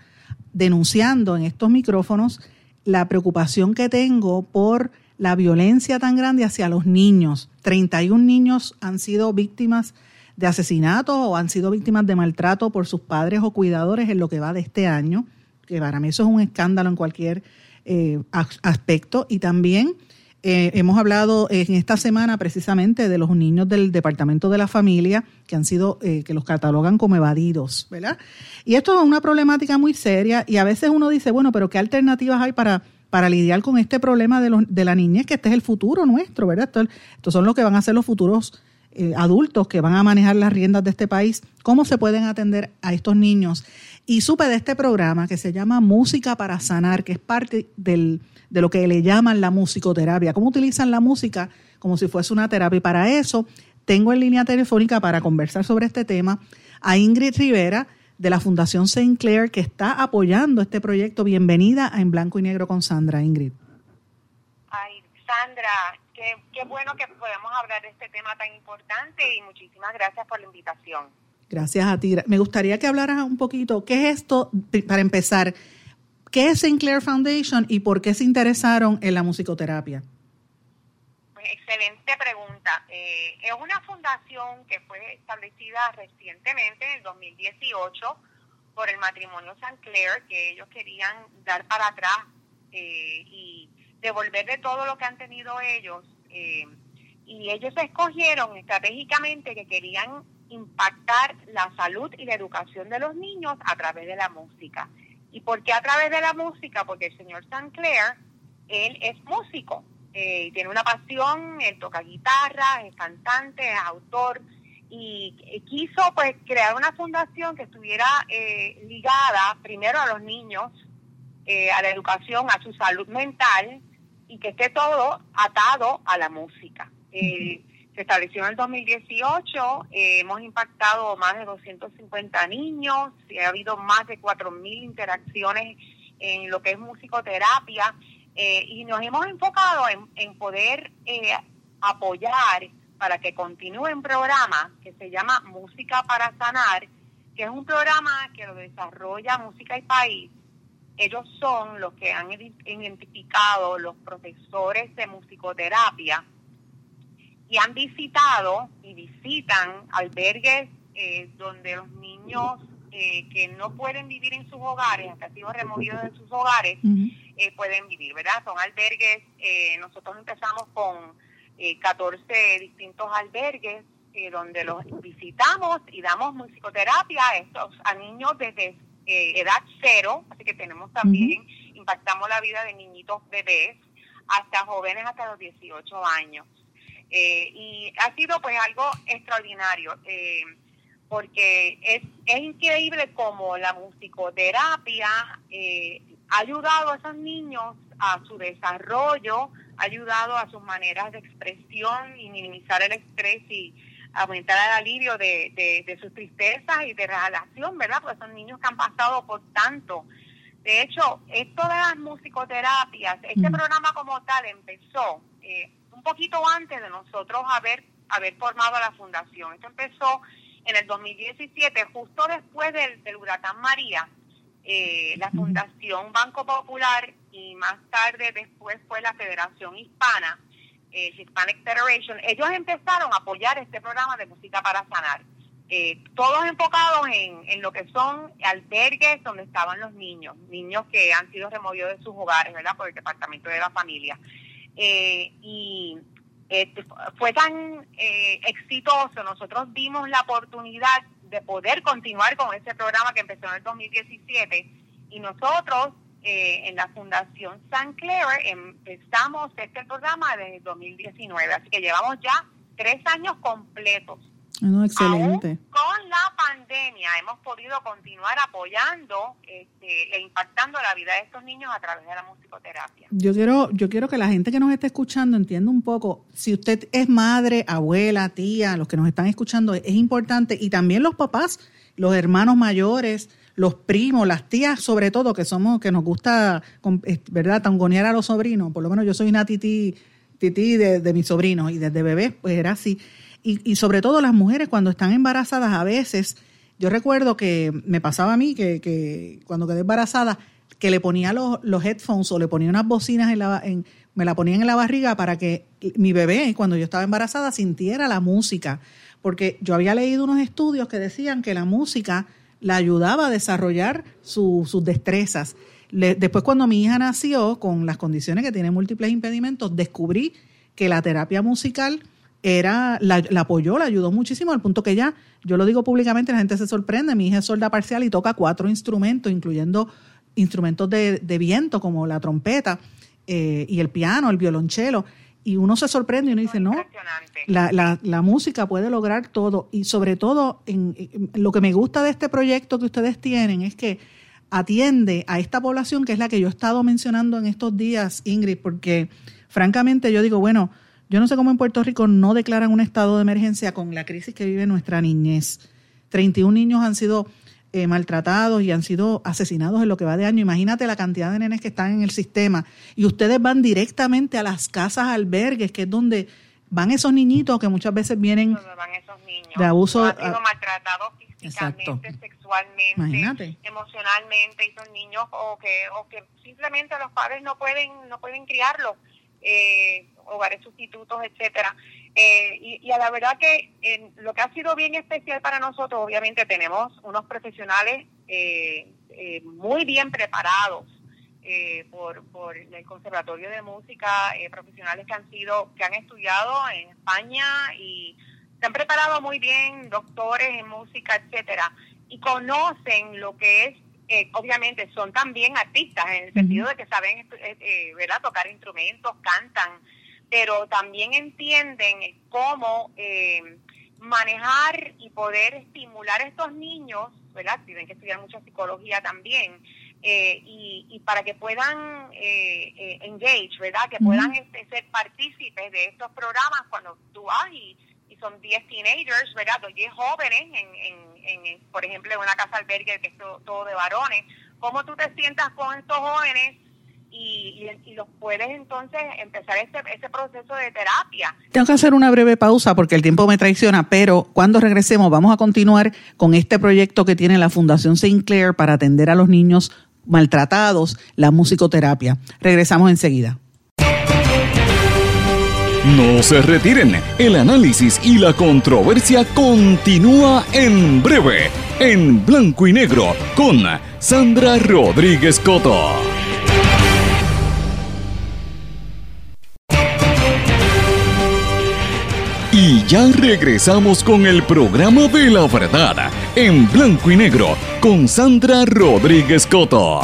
denunciando en estos micrófonos la preocupación que tengo por la violencia tan grande hacia los niños. 31 niños han sido víctimas de asesinato o han sido víctimas de maltrato por sus padres o cuidadores en lo que va de este año, que para mí eso es un escándalo en cualquier eh, aspecto. Y también eh, hemos hablado en esta semana precisamente de los niños del Departamento de la Familia que han sido, eh, que los catalogan como evadidos, ¿verdad? Y esto es una problemática muy seria y a veces uno dice, bueno, pero ¿qué alternativas hay para, para lidiar con este problema de, los, de la niñez, que este es el futuro nuestro, ¿verdad? Estos son los que van a ser los futuros eh, adultos que van a manejar las riendas de este país, cómo se pueden atender a estos niños. Y supe de este programa que se llama Música para Sanar, que es parte del de lo que le llaman la musicoterapia, cómo utilizan la música como si fuese una terapia. Y para eso tengo en línea telefónica para conversar sobre este tema a Ingrid Rivera de la Fundación St. Clair que está apoyando este proyecto. Bienvenida a En Blanco y Negro con Sandra, Ingrid. Ay, Sandra, qué, qué bueno que podemos hablar de este tema tan importante y muchísimas gracias por la invitación. Gracias a ti. Me gustaría que hablaras un poquito, ¿qué es esto, para empezar, ¿Qué es Sinclair Foundation y por qué se interesaron en la musicoterapia? Pues, excelente pregunta. Eh, es una fundación que fue establecida recientemente, en el 2018, por el matrimonio Sinclair, que ellos querían dar para atrás eh, y devolverle todo lo que han tenido ellos. Eh, y ellos escogieron estratégicamente que querían impactar la salud y la educación de los niños a través de la música. ¿Y por qué a través de la música? Porque el señor Clair, él es músico, eh, tiene una pasión, él toca guitarra, es cantante, es autor y quiso pues crear una fundación que estuviera eh, ligada primero a los niños, eh, a la educación, a su salud mental y que esté todo atado a la música. Se estableció en el 2018, eh, hemos impactado más de 250 niños, ha habido más de 4.000 interacciones en lo que es musicoterapia. Eh, y nos hemos enfocado en, poder eh, apoyar para que continúe un programa que se llama Música para Sanar, que es un programa que lo desarrolla Música y País. Ellos son los que han identificado los profesores de musicoterapia y han visitado y visitan albergues eh, donde los niños eh, que no pueden vivir en sus hogares, han sido removidos de sus hogares, eh, pueden vivir, ¿verdad? Son albergues, eh, nosotros empezamos con 14 distintos albergues donde los visitamos y damos musicoterapia a estos a niños desde edad cero, así que tenemos también, impactamos la vida de niñitos bebés hasta jóvenes hasta los 18 años. y ha sido pues algo extraordinario. Eh, porque es, es increíble como la musicoterapia eh, ha ayudado a esos niños a su desarrollo, ha ayudado a sus maneras de expresión y minimizar el estrés y aumentar el alivio de, de, sus tristezas y de relación, ¿verdad? Porque son niños que han pasado por tanto. De hecho, esto de las musicoterapias, este mm. programa como tal empezó eh, un poquito antes de nosotros haber, haber formado la fundación. Esto empezó en el 2017, justo después del, huracán María, eh, la Fundación Banco Popular y más tarde después fue la Federación Hispana, eh, Hispanic Federation, ellos empezaron a apoyar este programa de música para sanar. Eh, todos enfocados en, en, lo que son albergues donde estaban los niños, niños que han sido removidos de sus hogares, ¿verdad? Por el Departamento de la Familia. y este, fue tan eh, exitoso, nosotros vimos la oportunidad de poder continuar con ese programa que empezó en el 2017 y nosotros eh, en la Fundación San Clair empezamos este programa desde el 2019, así que llevamos ya tres años completos excelente. con la pandemia hemos podido continuar apoyando este, e impactando la vida de estos niños a través de la musicoterapia. Yo quiero, yo quiero que la gente que nos esté escuchando entienda un poco, si usted es madre, abuela, tía, los que nos están escuchando, es importante, y también los papás, los hermanos mayores, los primos, las tías sobre todo, que somos, que nos gusta, ¿verdad?, tangonear a los sobrinos, por lo menos yo soy una titi, titi de, mis sobrinos, y desde bebé, pues era así y, sobre todo las mujeres cuando están embarazadas a veces, yo recuerdo que me pasaba a mí que, cuando quedé embarazada, que le ponía los, los headphones o le ponía unas bocinas en la, en, me la ponían en la barriga para que mi bebé, cuando yo estaba embarazada, sintiera la música. Porque yo había leído unos estudios que decían que la música la ayudaba a desarrollar sus destrezas. después, cuando mi hija nació, con las condiciones que tiene múltiples impedimentos, descubrí que la terapia musical era, la, apoyó, la ayudó muchísimo, al punto que ya, yo lo digo públicamente, la gente se sorprende, mi hija es sorda parcial y toca cuatro instrumentos, incluyendo instrumentos de, viento como la trompeta eh, y el piano, el violonchelo, y uno se sorprende y uno dice, no, la, la, la, música puede lograr todo, y sobre todo, en, lo que me gusta de este proyecto que ustedes tienen es que atiende a esta población que es la que yo he estado mencionando en estos días, Ingrid, porque francamente yo digo, bueno, yo no sé cómo en Puerto Rico no declaran un estado de emergencia con la crisis que vive nuestra niñez. 31 niños han sido eh, maltratados y han sido asesinados en lo que va de año. Imagínate la cantidad de nenes que están en el sistema. Y ustedes van directamente a las casas albergues, que es donde van esos niñitos que muchas veces vienen de abuso. Han sido maltratados físicamente, sexualmente, emocionalmente, y son niños o que, o que simplemente los padres no pueden, no pueden criarlos eh, hogares sustitutos, etcétera. Eh, y, a la verdad que lo que ha sido bien especial para nosotros, obviamente tenemos unos profesionales eh, eh, muy bien preparados por, por el Conservatorio de Música, profesionales que han sido, que han estudiado en España y se han preparado muy bien, doctores en música, etcétera, y conocen lo que es eh, obviamente son también artistas en el sentido de que saben eh, eh, ¿verdad? tocar instrumentos, cantan, pero también entienden cómo manejar y poder estimular a estos niños, ¿verdad? Tienen que estudiar mucha psicología también, y, y, para que puedan engage, ¿verdad? Que puedan este, ser partícipes de estos programas cuando tú vas y y son 10 teenagers, ¿verdad? 10 jóvenes, en, en, por ejemplo, en una casa albergue que es todo, de varones. ¿Cómo tú te sientas con estos jóvenes y, los puedes entonces empezar ese, ese proceso de terapia. Tengo que hacer una breve pausa porque el tiempo me traiciona, pero cuando regresemos vamos a continuar con este proyecto que tiene la Fundación Sinclair para atender a los niños maltratados, la musicoterapia. Regresamos enseguida. No se retiren, el análisis y la controversia continúa en breve, en blanco y negro, con Sandra Rodríguez Coto. Ya regresamos con el programa de la verdad, en blanco y negro, con Sandra Rodríguez Coto.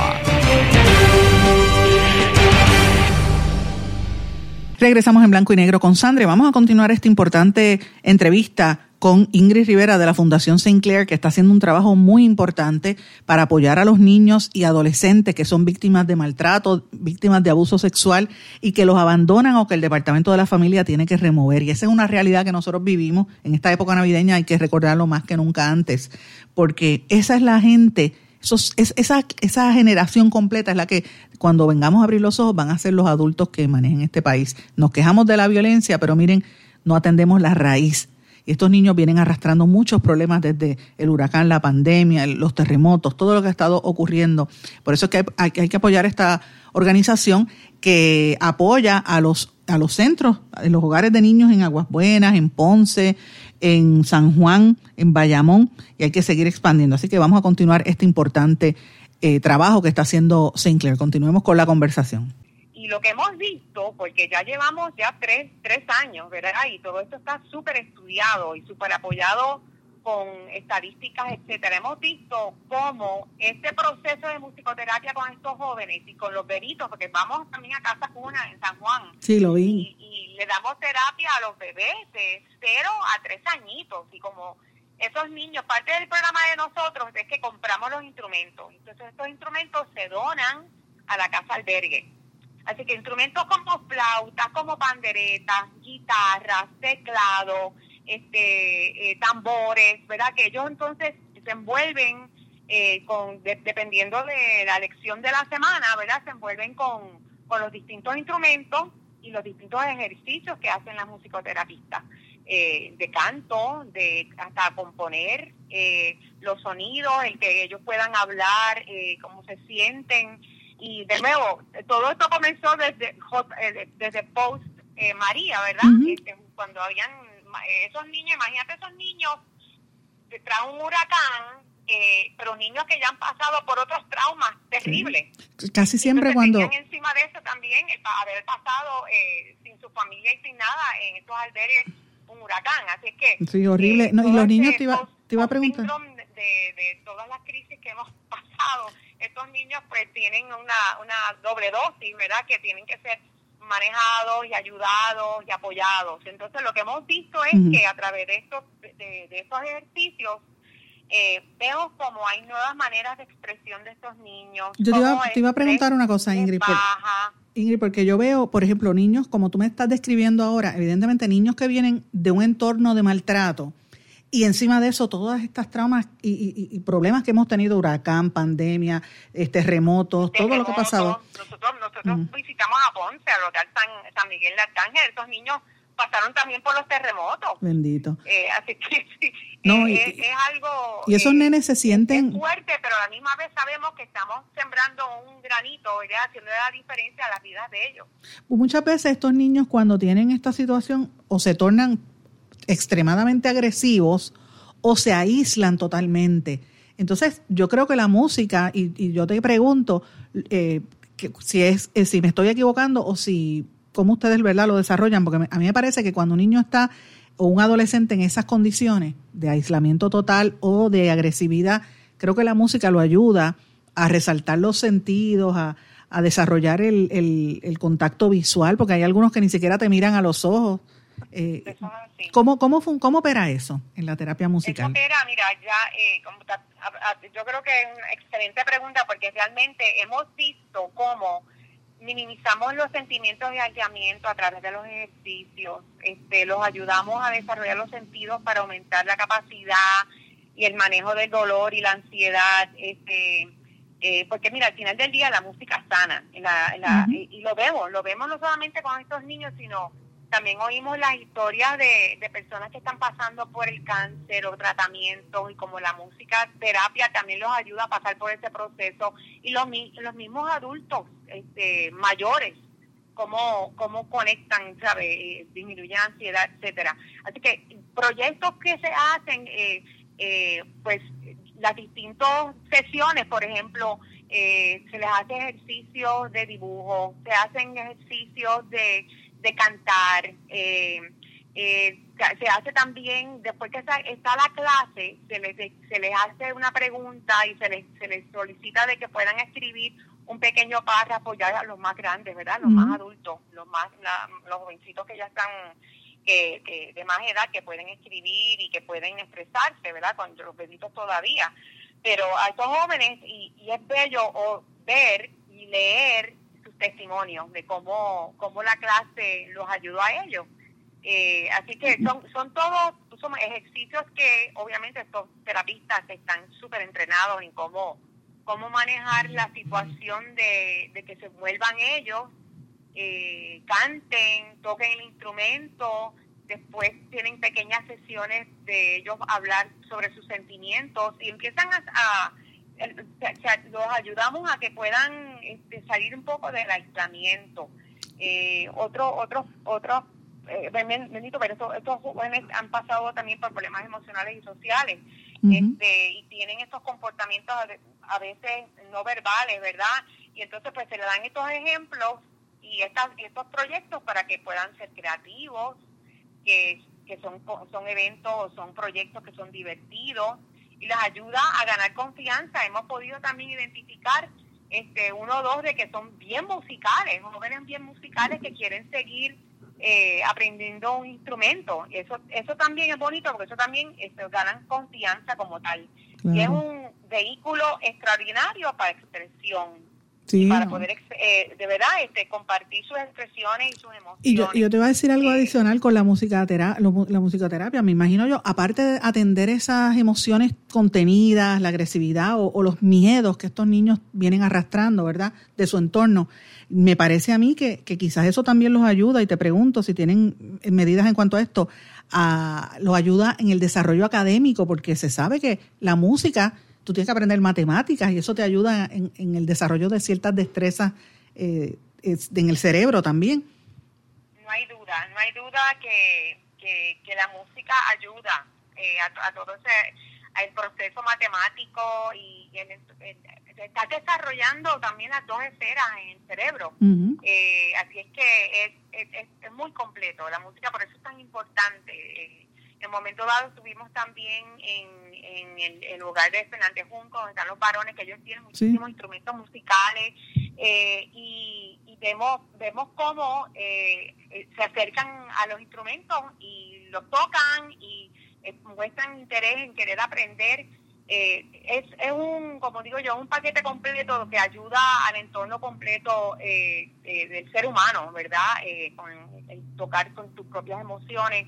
Regresamos en blanco y negro con Sandra. Vamos a continuar esta importante entrevista con Ingrid Rivera de la Fundación Sinclair, que está haciendo un trabajo muy importante para apoyar a los niños y adolescentes que son víctimas de maltrato, víctimas de abuso sexual y que los abandonan o que el Departamento de la Familia tiene que remover. Y esa es una realidad que nosotros vivimos en esta época navideña, hay que recordarlo más que nunca antes, porque esa es la gente. es, esa, esa generación completa es la que cuando vengamos a abrir los ojos van a ser los adultos que manejen este país. Nos quejamos de la violencia, pero miren, no atendemos la raíz estos niños vienen arrastrando muchos problemas desde el huracán, la pandemia, los terremotos, todo lo que ha estado ocurriendo. Por eso es que hay, que apoyar esta organización que apoya a los, a los centros, en los hogares de niños en Aguas Buenas, en Ponce, en San Juan, en Bayamón, y hay que seguir expandiendo. Así que vamos a continuar este importante eh, trabajo que está haciendo Sinclair. Continuemos con la conversación y lo que hemos visto, porque ya llevamos ya tres, tres años, ¿verdad? Y todo esto está súper estudiado y súper apoyado con estadísticas, etcétera. Hemos visto cómo este proceso de musicoterapia con estos jóvenes y con los bebitos, porque vamos también a Casa Cuna en San Juan. Sí, lo vi. Y, le damos terapia a los bebés de cero a tres añitos. Y como esos niños, parte del programa de nosotros es que compramos los instrumentos. Entonces estos instrumentos se donan a la casa albergue. Así que instrumentos como flautas, como panderetas, guitarras, teclado, este, eh, tambores, ¿verdad? Que ellos entonces se envuelven eh, con, dependiendo de la lección de la semana, ¿verdad? Se envuelven con, los distintos instrumentos y los distintos ejercicios que hacen las musicoterapistas. Eh, de canto, de hasta componer los sonidos, el que ellos puedan hablar, cómo se sienten, y de nuevo, todo esto comenzó desde, eh, desde Post eh, María, ¿verdad? Este, cuando habían esos niños, imagínate esos niños tras un huracán, eh, pero niños que ya han pasado por otros traumas terribles. Casi siempre cuando... encima de eso también el haber pasado sin su familia y sin nada en estos albergues un huracán, así que... Sí, horrible. no, y los niños te iba, te iba a preguntar... De, de todas las crisis que hemos pasado, estos niños pues tienen una, una doble dosis, ¿verdad? Que tienen que ser manejados y ayudados y apoyados. Entonces lo que hemos visto es que a través de estos, de, estos ejercicios eh, vemos como hay nuevas maneras de expresión de estos niños. Yo te iba, te iba a preguntar una cosa, Ingrid. Ingrid, porque yo veo, por ejemplo, niños, como tú me estás describiendo ahora, evidentemente niños que vienen de un entorno de maltrato, y encima de eso, todas estas traumas y, problemas que hemos tenido, huracán, pandemia, terremotos, todo lo que ha pasado. Nosotros, nosotros visitamos a Ponce, al hotel San, Miguel de Arcángel, esos niños pasaron también por los terremotos. Bendito. Eh, así que no, eh, es, algo... Y esos eh, nenes se sienten... fuerte, pero a la misma vez sabemos que estamos sembrando un granito, ya haciendo la diferencia a las vidas de ellos. Muchas veces estos niños cuando tienen esta situación o se tornan extremadamente agresivos o se aíslan totalmente. Entonces, yo creo que la música, y, yo te pregunto eh, si, es, eh, si me estoy equivocando o si, cómo ustedes ¿verdad? lo desarrollan, porque a mí me parece que cuando un niño está o un adolescente en esas condiciones de aislamiento total o de agresividad, creo que la música lo ayuda a resaltar los sentidos, a, desarrollar el, contacto visual, porque hay algunos que ni siquiera te miran a los ojos, eh, ¿cómo, cómo, ¿Cómo opera eso en la terapia musical? Eso opera, mira, ya, eh, yo creo que es una excelente pregunta porque realmente hemos visto cómo minimizamos los sentimientos de aislamiento a través de los ejercicios, este, los ayudamos a desarrollar los sentidos para aumentar la capacidad y el manejo del dolor y la ansiedad, este, Eh, porque mira, al final del día la música sana, la, y, lo vemos, lo vemos no solamente con estos niños, sino también oímos las historias de, de personas que están pasando por el cáncer o tratamientos y como la música terapia también los ayuda a pasar por ese proceso y los, los mismos adultos este, mayores cómo, cómo conectan, ¿sabe? Eh, disminuyen ansiedad, etcétera. Así que proyectos que se hacen, eh, eh, pues las distintas sesiones, por ejemplo, se les hace ejercicios de dibujo, se hacen ejercicios de, de cantar, se hace también, después que está, la clase, se les, se les hace una pregunta y se les, se les solicita de que puedan escribir un pequeño párrafo ya a los más grandes, ¿verdad? Los más adultos, los más los jovencitos que ya están que, de más edad que pueden escribir y que pueden expresarse, ¿verdad? Con los bebitos todavía. Pero a estos jóvenes, y, es bello ver y leer testimonios de cómo, cómo la clase los ayudó a ellos. Eh, así que son, son todos son ejercicios que obviamente estos terapistas están súper entrenados en cómo cómo manejar la situación de, que se vuelvan ellos, eh, canten, toquen el instrumento, después tienen pequeñas sesiones de ellos hablar sobre sus sentimientos y empiezan a, los ayudamos a que puedan este, salir un poco del aislamiento. Eh, otro, otros, otros, eh, bendito, pero estos, estos jóvenes han pasado también por problemas emocionales y sociales este, y tienen estos comportamientos a veces no verbales, ¿verdad? Y entonces pues se le dan estos ejemplos y estas, estos proyectos para que puedan ser creativos, que, que son, son eventos, son proyectos que son divertidos y les ayuda a ganar confianza. Hemos podido también identificar este uno o dos de que son bien musicales, jóvenes bien musicales que quieren seguir eh, aprendiendo un instrumento. Eso, eso también es bonito porque eso también este, ganan confianza como tal. Y es un vehículo extraordinario para expresión. Para poder, eh, de verdad, este, compartir sus expresiones y sus emociones. Y yo, yo te voy a decir algo adicional con la, música la musicoterapia. Me imagino yo, aparte de atender esas emociones contenidas, la agresividad o los miedos que estos niños vienen arrastrando, ¿verdad?, de su entorno, me parece a mí que, quizás eso también los ayuda, y te pregunto si tienen medidas en cuanto a esto, a, los ayuda en el desarrollo académico, porque se sabe que la música, tú tienes que aprender matemáticas y eso te ayuda en, el desarrollo de ciertas destrezas eh, en el cerebro también. No hay duda, no hay duda que, que, la música ayuda eh, a, todo ese, el proceso matemático y, el, se está desarrollando también las dos esferas en el cerebro. Eh, así es que es, es, es, muy completo la música, por eso es tan importante. Eh, en momento dado estuvimos también en, en el, hogar de Fernández Junco, donde están los varones, que ellos tienen muchísimos instrumentos musicales eh, y, y, vemos vemos cómo se acercan a los instrumentos y los tocan y muestran interés en querer aprender. Eh, es, es un, como digo yo, un paquete completo que ayuda al entorno completo eh, eh, del ser humano, ¿verdad? con tocar con tus propias emociones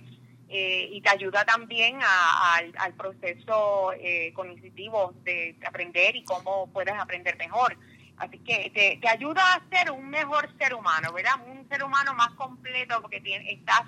y te ayuda también al, proceso cognitivo de, aprender y cómo puedes aprender mejor. Así que te, te ayuda a ser un mejor ser humano, ¿verdad? Un ser humano más completo porque tienes, estás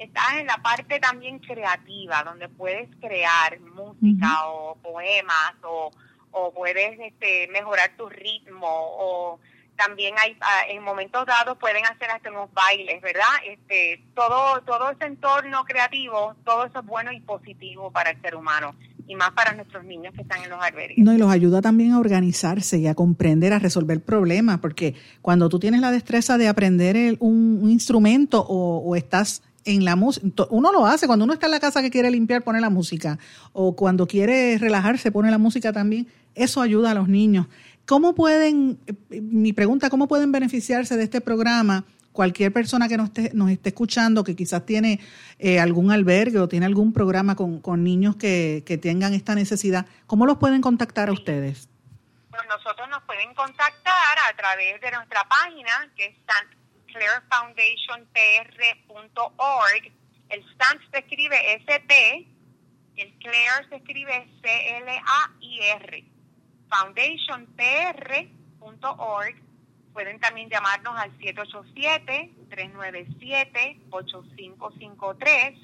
estás en la parte también creativa, donde puedes crear música o poemas o, o puedes este, mejorar tu ritmo o también hay ah, en momentos dados pueden hacer hasta unos bailes, ¿verdad? Este, todo todo ese entorno creativo, todo eso es bueno y positivo para el ser humano y más para nuestros niños que están en los albergues. No, y los ayuda también a organizarse y a comprender, a resolver problemas, porque cuando tú tienes la destreza de aprender un, instrumento o, o estás en la música, uno lo hace cuando uno está en la casa que quiere limpiar, pone la música, o cuando quiere relajarse, pone la música también. Eso ayuda a los niños. ¿Cómo pueden, mi pregunta, cómo pueden beneficiarse de este programa cualquier persona que nos esté, nos esté escuchando, que quizás tiene eh, algún albergue o tiene algún programa con, con niños que, que, tengan esta necesidad, ¿cómo los pueden contactar a ustedes? Bueno, nosotros nos pueden contactar a través de nuestra página, que es clarefoundationpr.org. El STANT se escribe S-T, el Claire se escribe C-L-A-I-R. foundationpr.org. Pueden también llamarnos al 787-397-8553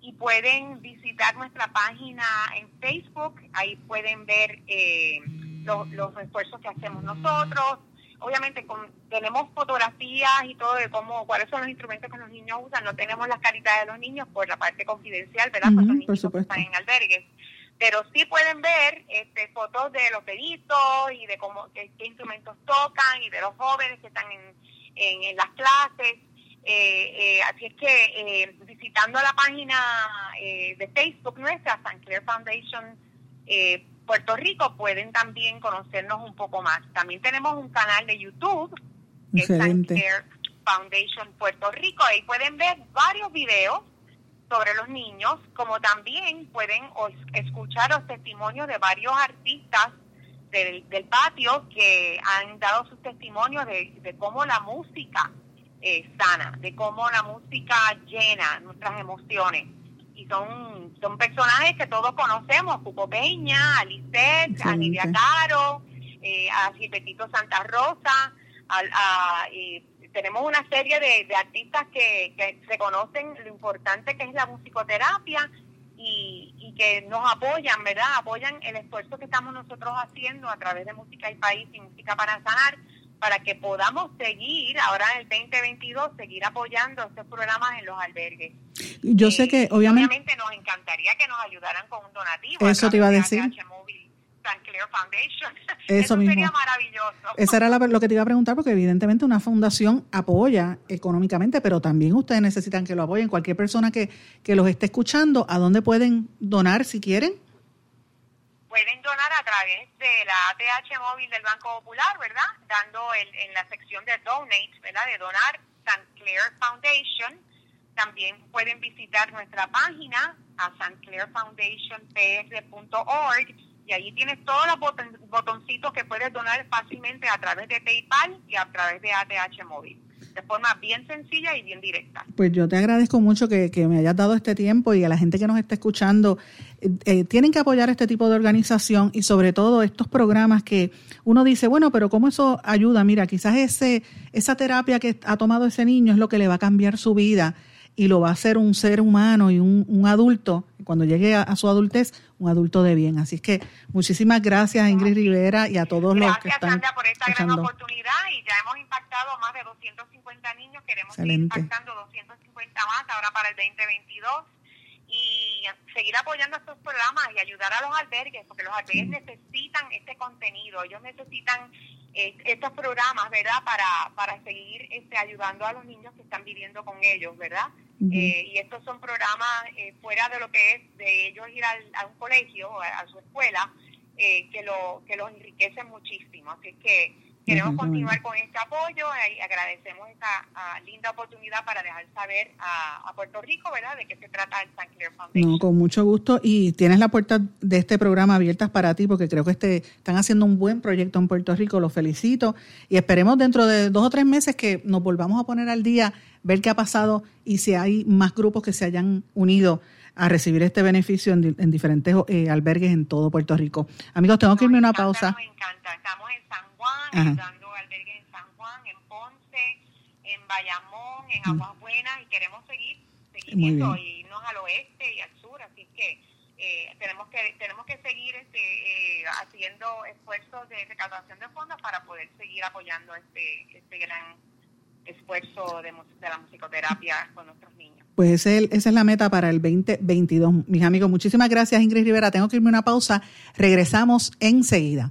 y pueden visitar nuestra página en Facebook. Ahí pueden ver eh, los, los esfuerzos que hacemos nosotros, obviamente tenemos fotografías y todo de cómo, cuáles son los instrumentos que los niños usan, no tenemos las caritas de los niños por la parte confidencial, ¿verdad? Uh los niños están en albergues. Pero sí pueden ver este, fotos de los peritos y de cómo qué, instrumentos tocan y de los jóvenes que están en, en, las clases. Eh, eh, así es que eh, visitando la página de Facebook nuestra, San Clair Foundation Puerto Rico pueden también conocernos un poco más. También tenemos un canal de YouTube, Excelente. Foundation Puerto Rico. Ahí pueden ver varios videos sobre los niños, como también pueden escuchar los testimonios de varios artistas del, patio que han dado sus testimonios de, cómo la música es sana, de cómo la música llena nuestras emociones. Y son, son personajes que todos conocemos, Cuco Peña, Alicet, a Nidia Caro, eh, a Gilbertito Santa Rosa, a, tenemos una serie de, artistas que, que reconocen lo importante que es la musicoterapia y, y, que nos apoyan, ¿verdad? Apoyan el esfuerzo que estamos nosotros haciendo a través de Música y País y Música para Sanar para que podamos seguir ahora en el 2022, seguir apoyando estos programas en los albergues. Yo sé que obviamente, obviamente nos encantaría que nos ayudaran con un donativo. Eso te iba a decir. Eso, mismo. sería maravilloso. Eso era lo que te iba a preguntar, porque evidentemente una fundación apoya económicamente, pero también ustedes necesitan que lo apoyen. Cualquier persona que, que los esté escuchando, ¿a dónde pueden donar si quieren? pueden donar a través de la ATH móvil del Banco Popular, ¿verdad? Dando en la sección de Donate, ¿verdad? De donar St. Clair Foundation. También pueden visitar nuestra página a stclairfoundationpr.org y allí tienes todos los botoncitos que puedes donar fácilmente a través de PayPal y a través de ATH móvil de forma bien sencilla y bien directa. Pues yo te agradezco mucho que, me hayas dado este tiempo y a la gente que nos está escuchando, eh, eh, tienen que apoyar este tipo de organización y sobre todo estos programas que uno dice, bueno, pero ¿cómo eso ayuda? Mira, quizás ese, esa terapia que ha tomado ese niño es lo que le va a cambiar su vida y lo va a hacer un ser humano y un, un adulto, cuando llegue a, su adultez, un adulto de bien. Así es que muchísimas gracias Ingrid Rivera y a todos los que están Sandra, por esta gran oportunidad y ya hemos impactado más de 250 niños, queremos seguir impactando 250 más ahora para el 2022 y seguir apoyando estos programas y ayudar a los albergues, porque los albergues necesitan este contenido, ellos necesitan eh, estos programas, ¿verdad? Para, para seguir este, ayudando a los niños que están viviendo con ellos, ¿verdad? Eh, y estos son programas eh, fuera de lo que es de ellos ir al, a un colegio, a, a su escuela, eh, que, lo, que los enriquecen muchísimo. Así que Queremos continuar con este apoyo y agradecemos esta ah, linda oportunidad para dejar saber a, Puerto Rico, ¿verdad?, de qué se trata el San Clair Foundation. No, con mucho gusto. Y tienes la puerta de este programa abiertas para ti, porque creo que este, están haciendo un buen proyecto en Puerto Rico. Los felicito. Y esperemos dentro de dos o tres meses que nos volvamos a poner al día, ver qué ha pasado y si hay más grupos que se hayan unido a recibir este beneficio en, diferentes eh, albergues en todo Puerto Rico. Amigos, tengo que irme a una pausa. Nos encanta. Estamos en Juan, dando albergues en San Juan, en Ponce, en Bayamón, en Aguas Buenas y queremos seguir, seguir yendo, y irnos al oeste y al sur. Así que eh, tenemos que tenemos que seguir este, eh, haciendo esfuerzos de recaudación de fondos para poder seguir apoyando este, este gran esfuerzo de, de la musicoterapia con nuestros niños. Pues ese, esa es la meta para el 2022. Mis amigos, muchísimas gracias Ingrid Rivera. Tengo que irme a una pausa. Regresamos enseguida.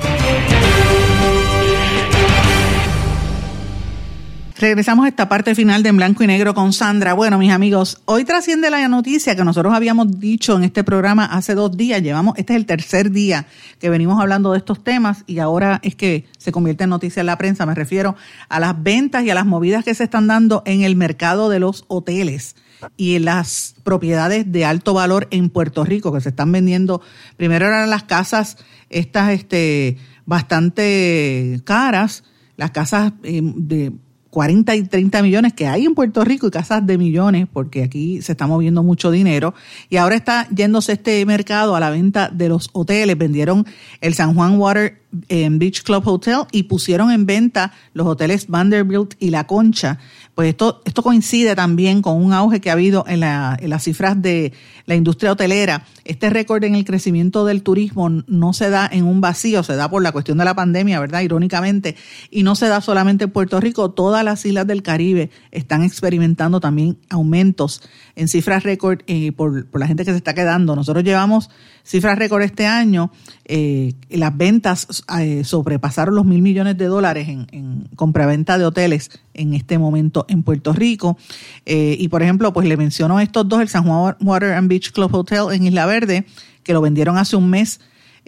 Regresamos a esta parte final de En Blanco y Negro con Sandra. Bueno, mis amigos, hoy trasciende la noticia que nosotros habíamos dicho en este programa hace dos días. Llevamos, este es el tercer día que venimos hablando de estos temas y ahora es que se convierte en noticia en la prensa. Me refiero a las ventas y a las movidas que se están dando en el mercado de los hoteles y en las propiedades de alto valor en Puerto Rico que se están vendiendo. Primero eran las casas estas este, bastante caras, las casas eh, de 40 y 30 millones que hay en Puerto Rico y casas de millones, porque aquí se está moviendo mucho dinero. Y ahora está yéndose este mercado a la venta de los hoteles. Vendieron el San Juan Water en Beach Club Hotel y pusieron en venta los hoteles Vanderbilt y La Concha. Pues esto, esto coincide también con un auge que ha habido en, la, las cifras de la industria hotelera. Este récord en el crecimiento del turismo no se da en un vacío, se da por la cuestión de la pandemia, ¿verdad? Irónicamente, y no se da solamente en Puerto Rico, todas las islas del Caribe están experimentando también aumentos en cifras récord eh, por, por la gente que se está quedando. Nosotros llevamos cifras récord este año, eh, las ventas eh, sobrepasaron los mil millones de dólares en, en compraventa de hoteles en este momento en Puerto Rico. Eh, y por ejemplo, pues le menciono estos dos, el San Juan Water and Beach Club Hotel en Isla Verde, que lo vendieron hace un mes.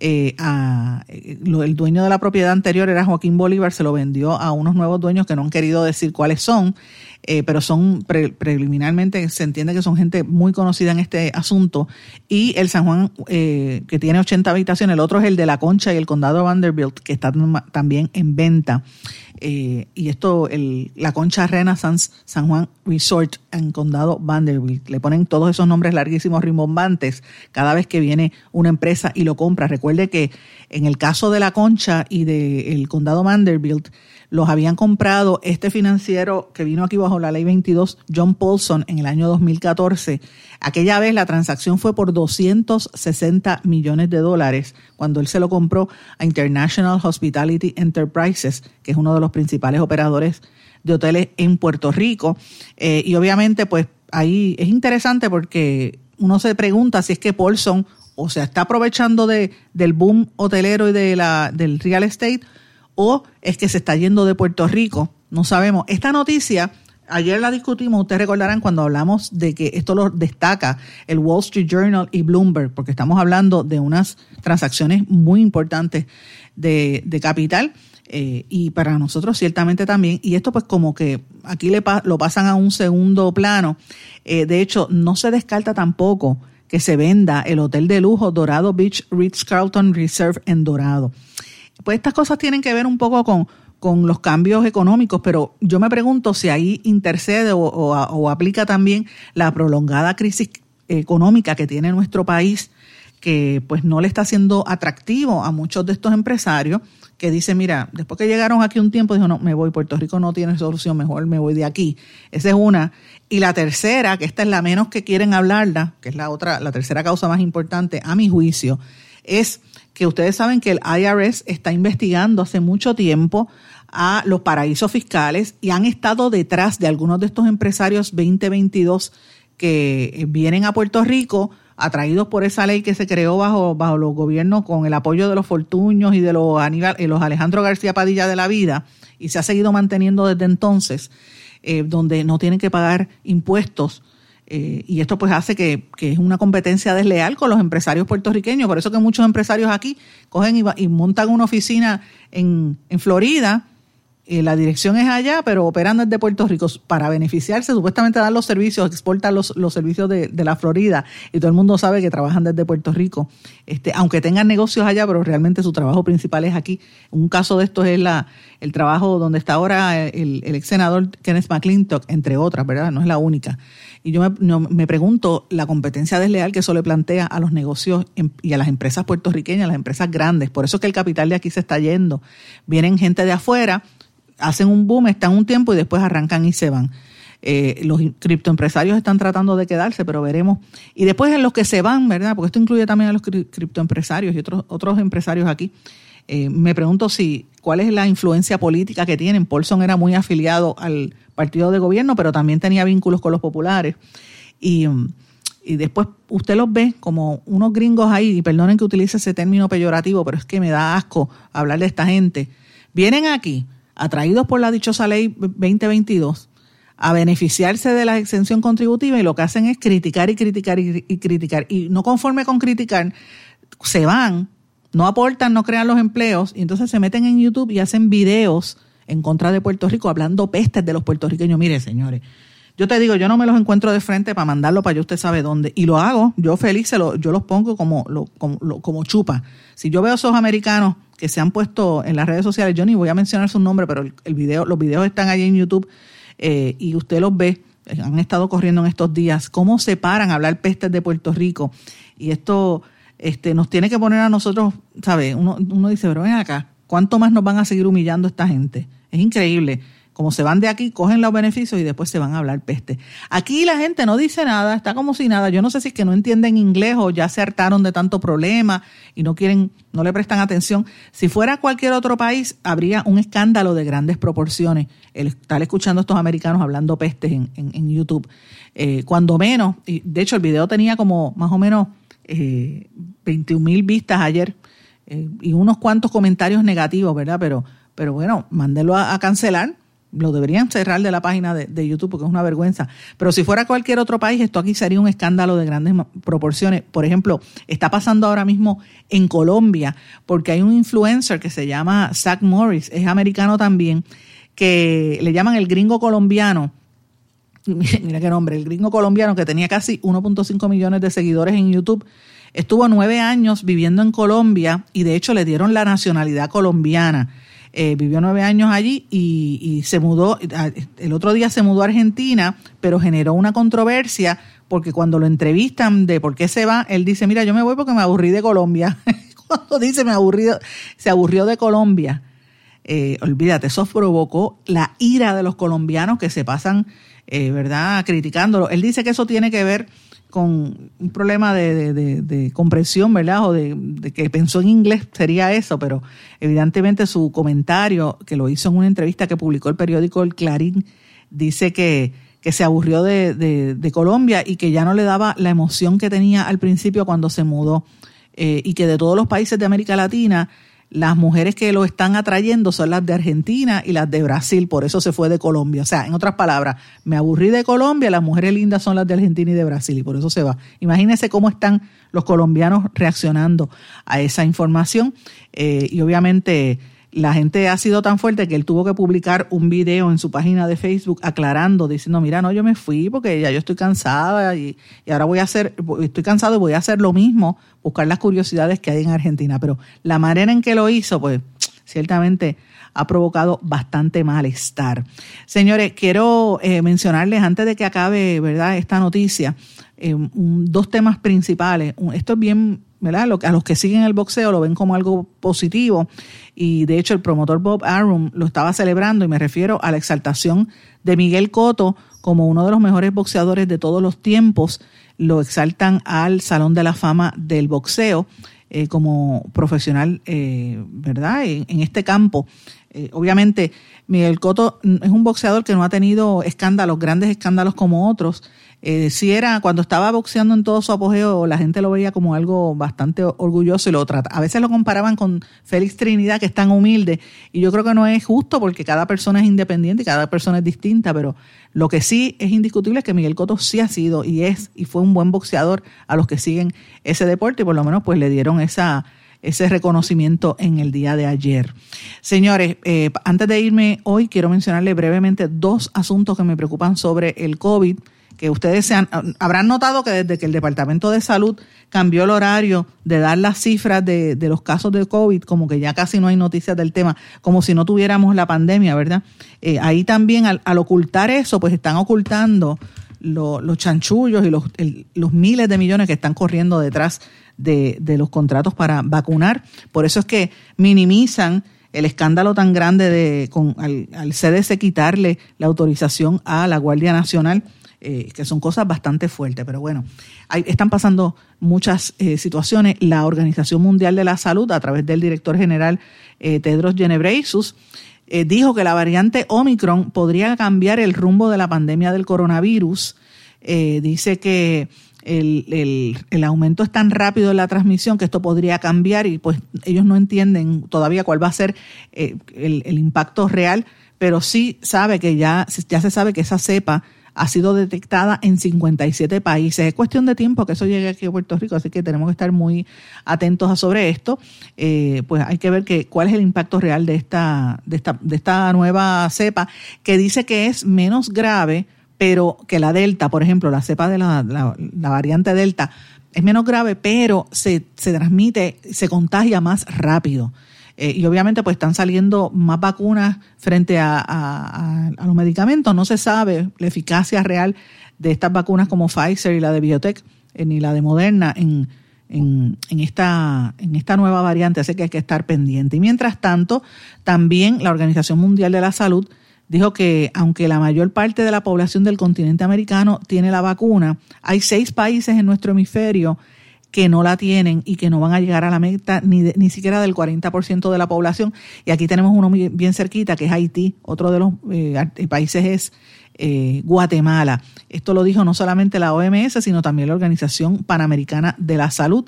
Eh, a, eh, lo- el dueño de la propiedad anterior era Joaquín Bolívar, se lo vendió a unos nuevos dueños que no han querido decir cuáles son, eh, pero son pre- preliminarmente, se entiende que son gente muy conocida en este asunto. Y el San Juan, eh, que tiene 80 habitaciones, el otro es el de La Concha y el condado de Vanderbilt, que está tam- también en venta. Eh, y esto, el, la Concha Renaissance San Juan Resort en condado Vanderbilt. Le ponen todos esos nombres larguísimos, rimbombantes, cada vez que viene una empresa y lo compra. Recuerde que en el caso de la Concha y del condado Vanderbilt, los habían comprado este financiero que vino aquí bajo la ley 22, John Paulson, en el año 2014. Aquella vez la transacción fue por 260 millones de dólares cuando él se lo compró a International Hospitality Enterprises, que es uno de los principales operadores de hoteles en Puerto Rico. Eh, y obviamente, pues ahí es interesante porque uno se pregunta si es que Paulson o se está aprovechando de, del boom hotelero y de la, del real estate o es que se está yendo de Puerto Rico. No sabemos. Esta noticia, ayer la discutimos, ustedes recordarán cuando hablamos de que esto lo destaca el Wall Street Journal y Bloomberg, porque estamos hablando de unas transacciones muy importantes de, capital. eh, y para nosotros ciertamente también. Y esto pues como que aquí le lo pasan a un segundo plano. Eh, de hecho, no se descarta tampoco que se venda el hotel de lujo Dorado Beach Ritz Carlton Reserve en Dorado. Pues estas cosas tienen que ver un poco con, con los cambios económicos, pero yo me pregunto si ahí intercede o, o- aplica también la prolongada crisis económica que tiene nuestro país, que pues no le está siendo atractivo a muchos de estos empresarios que dicen, mira, después que llegaron aquí un tiempo, dijo, no, me voy, Puerto Rico no tiene solución, mejor me voy de aquí. Esa es una. Y la tercera, que esta es la menos que quieren hablarla, que es la otra, la tercera causa más importante, a mi juicio, es que ustedes saben que el IRS está investigando hace mucho tiempo a los paraísos fiscales y han estado detrás de algunos de estos empresarios 2022 que vienen a Puerto Rico atraídos por esa ley que se creó bajo, bajo los gobiernos con el apoyo de los Fortuños y de los, Aníbal, eh, los Alejandro García Padilla de la vida y se ha seguido manteniendo desde entonces, eh, donde no tienen que pagar impuestos. Eh, y esto pues hace que, que es una competencia desleal con los empresarios puertorriqueños. Por eso que muchos empresarios aquí cogen y, y montan una oficina en, en Florida eh, la dirección es allá, pero operan desde Puerto Rico para beneficiarse, supuestamente dan los servicios, exportan los, los servicios de, de la Florida y todo el mundo sabe que trabajan desde Puerto Rico, este, aunque tengan negocios allá, pero realmente su trabajo principal es aquí. Un caso de esto es la, el trabajo donde está ahora el, el ex senador Kenneth McClintock, entre otras, ¿verdad? No es la única. Y yo me, me pregunto la competencia desleal que eso le plantea a los negocios y a las empresas puertorriqueñas, a las empresas grandes. Por eso es que el capital de aquí se está yendo. Vienen gente de afuera, hacen un boom, están un tiempo y después arrancan y se van. Eh, los criptoempresarios están tratando de quedarse, pero veremos. Y después en los que se van, ¿verdad? Porque esto incluye también a los cri- criptoempresarios y otros, otros empresarios aquí. Eh, me pregunto si cuál es la influencia política que tienen. Paulson era muy afiliado al partido de gobierno, pero también tenía vínculos con los populares. Y, y después usted los ve como unos gringos ahí, y perdonen que utilice ese término peyorativo, pero es que me da asco hablar de esta gente. Vienen aquí, atraídos por la dichosa ley 2022, a beneficiarse de la exención contributiva y lo que hacen es criticar y criticar y, criticar. Y no conforme con criticar, se van, no aportan, no crean los empleos y entonces se meten en YouTube y hacen videos en contra de Puerto Rico hablando pestes de los puertorriqueños. Mire, señores, yo te digo, yo no me los encuentro de frente para mandarlo para allá usted sabe dónde. Y lo hago, yo feliz, se lo, yo los pongo como, lo- como, como chupa. Si yo veo esos americanos que se han puesto en las redes sociales, yo ni voy a mencionar su nombre, pero el, video, los videos están allí en YouTube eh, y usted los ve, eh, han estado corriendo en estos días, cómo se paran a hablar pestes de Puerto Rico. Y esto este, nos tiene que poner a nosotros, ¿sabe? Uno, uno dice, pero ven acá, ¿cuánto más nos van a seguir humillando esta gente? Es increíble. Como se van de aquí, cogen los beneficios y después se van a hablar peste. Aquí la gente no dice nada, está como si nada. Yo no sé si es que no entienden inglés o ya se hartaron de tanto problema y no quieren, no le prestan atención. Si fuera cualquier otro país, habría un escándalo de grandes proporciones. El estar escuchando a estos americanos hablando pestes en, en- YouTube. Eh, cuando menos, y de hecho el video tenía como más o menos eh, 21 mil vistas ayer eh, y unos cuantos comentarios negativos, ¿verdad? Pero, pero bueno, mándelo a cancelar. Lo deberían cerrar de la página de, YouTube porque es una vergüenza. Pero si fuera cualquier otro país, esto aquí sería un escándalo de grandes proporciones. Por ejemplo, está pasando ahora mismo en Colombia porque hay un influencer que se llama Zach Morris, es americano también, que le llaman el gringo colombiano mira qué nombre, el gringo colombiano que tenía casi 1.5 millones de seguidores en YouTube, estuvo nueve años viviendo en Colombia y de hecho le dieron la nacionalidad colombiana. Eh, vivió nueve años allí y, se mudó, el otro día se mudó a Argentina, pero generó una controversia porque cuando lo entrevistan de por qué se va, él dice, mira, yo me voy porque me aburrí de Colombia. cuando dice me aburrí, se aburrió de Colombia. Eh, olvídate, eso provocó la ira de los colombianos que se pasan, eh, ¿verdad?, criticándolo. Él dice que eso tiene que ver con un problema de, de- de- comprensión, ¿verdad?, o de, que pensó en inglés, sería eso, pero evidentemente su comentario, que lo hizo en una entrevista que publicó el periódico El Clarín, dice que, que se aburrió de Colombia y que ya no le daba la emoción que tenía al principio cuando se mudó, eh, y que de todos los países de América Latina, las mujeres que lo están atrayendo son las de Argentina y las de Brasil, por eso se fue de Colombia. O sea, en otras palabras, me aburrí de Colombia, las mujeres lindas son las de Argentina y de Brasil y por eso se va. Imagínense cómo están los colombianos reaccionando a esa información eh, y obviamente la gente ha sido tan fuerte que él tuvo que publicar un video en su página de Facebook aclarando, diciendo, mira, no, yo me fui porque ya yo estoy cansada y, y ahora voy a hacer, estoy cansado y voy a hacer lo mismo, buscar las curiosidades que hay en Argentina. Pero la manera en que lo hizo, pues ciertamente ha provocado bastante malestar. Señores, quiero eh, mencionarles antes de que acabe, ¿verdad?, esta noticia, eh, un- dos temas principales. Esto es bien, a los que siguen el boxeo lo ven como algo positivo y de hecho el promotor Bob Arum lo estaba celebrando y me refiero a la exaltación de Miguel Cotto como uno de los mejores boxeadores de todos los tiempos. Lo exaltan al Salón de la Fama del Boxeo. eh, como profesional, eh, ¿verdad? En, este campo. Eh, obviamente, Miguel Cotto es un boxeador que no ha tenido escándalos, grandes escándalos como otros. Eh, si era cuando estaba boxeando en todo su apogeo, la gente lo veía como algo bastante orgulloso y lo trata. A veces lo comparaban con Félix Trinidad, que es tan humilde, y yo creo que no es justo porque cada persona es independiente y cada persona es distinta, pero lo que sí es indiscutible es que Miguel Cotto sí ha sido y es y fue un buen boxeador a los que siguen ese deporte y por lo menos pues le dieron esa ese reconocimiento en el día de ayer. Señores, eh, antes de irme hoy, quiero mencionarle brevemente dos asuntos que me preocupan sobre el COVID que ustedes se han, habrán notado que desde que el Departamento de Salud cambió el horario de dar las cifras de, los casos de COVID, como que ya casi no hay noticias del tema, como si no tuviéramos la pandemia, ¿verdad? Eh, ahí también al, ocultar eso, pues están ocultando lo, los chanchullos y los, miles de millones que están corriendo detrás de, de los contratos para vacunar. Por eso es que minimizan el escándalo tan grande de con al, al CDC quitarle la autorización a la Guardia Nacional eh, que son cosas bastante fuertes, pero bueno, están pasando muchas eh, situaciones. La Organización Mundial de la Salud, a través del director general eh, Tedros Ghebreyesus, dijo que la variante Omicron podría cambiar el rumbo de la pandemia del coronavirus. dice que el, el, el, aumento es tan rápido en la transmisión que esto podría cambiar y pues ellos no entienden todavía cuál va a ser el, el impacto real, pero sí sabe que ya, ya se sabe que esa cepa ha sido detectada en 57 países. Es cuestión de tiempo que eso llegue aquí a Puerto Rico, así que tenemos que estar muy atentos a sobre esto. Eh, pues hay que ver que, cuál es el impacto real de esta, de, esta, de esta nueva cepa, que dice que es menos grave, pero que la Delta, por ejemplo, la cepa de la, la, la variante Delta, es menos grave, pero se, se transmite, se contagia más rápido. Eh, y obviamente pues están saliendo más vacunas frente a, a, a, los medicamentos. No se sabe la eficacia real de estas vacunas como Pfizer y la de Biotech, eh, ni la de Moderna en, en, en, esta, en esta nueva variante, así que hay que estar pendiente. Y mientras tanto, también la Organización Mundial de la Salud dijo que aunque la mayor parte de la población del continente americano tiene la vacuna, hay seis países en nuestro hemisferio que no la tienen y que no van a llegar a la meta ni, de, ni siquiera del 40% de la población. Y aquí tenemos uno bien cerquita, que es Haití. Otro de los eh, países es eh, Guatemala. Esto lo dijo no solamente la OMS, sino también la Organización Panamericana de la Salud.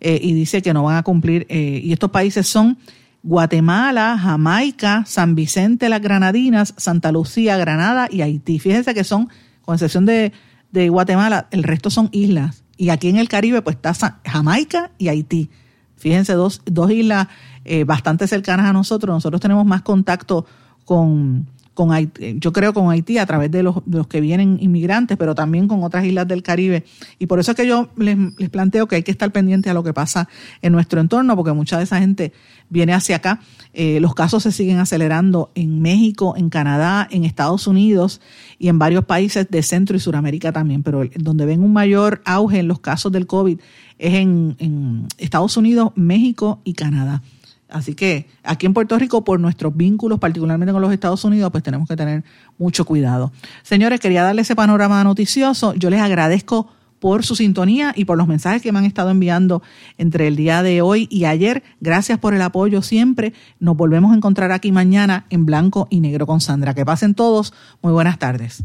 Eh, y dice que no van a cumplir. Eh, y estos países son Guatemala, Jamaica, San Vicente, las Granadinas, Santa Lucía, Granada y Haití. Fíjense que son, con excepción de, de Guatemala, el resto son islas y aquí en el Caribe, pues está Jamaica y Haití. Fíjense, dos, dos islas eh, bastante cercanas a nosotros. Nosotros tenemos más contacto con, con Haití, yo creo con Haití a través de los, los, que vienen inmigrantes, pero también con otras islas del Caribe. Y por eso es que yo les, les, planteo que hay que estar pendiente a lo que pasa en nuestro entorno, porque mucha de esa gente viene hacia acá. Eh, los casos se siguen acelerando en México, en Canadá, en Estados Unidos y en varios países de Centro y Suramérica también, pero donde ven un mayor auge en los casos del COVID es en Estados Unidos, México y Canadá. Así que aquí en Puerto Rico, por nuestros vínculos, particularmente con los Estados Unidos, pues tenemos que tener mucho cuidado. Señores, quería darle ese panorama noticioso. Yo les agradezco por su sintonía y por los mensajes que me han estado enviando entre el día de hoy y ayer. Gracias por el apoyo siempre. Nos volvemos a encontrar aquí mañana en blanco y negro con Sandra. Que pasen todos. Muy buenas tardes.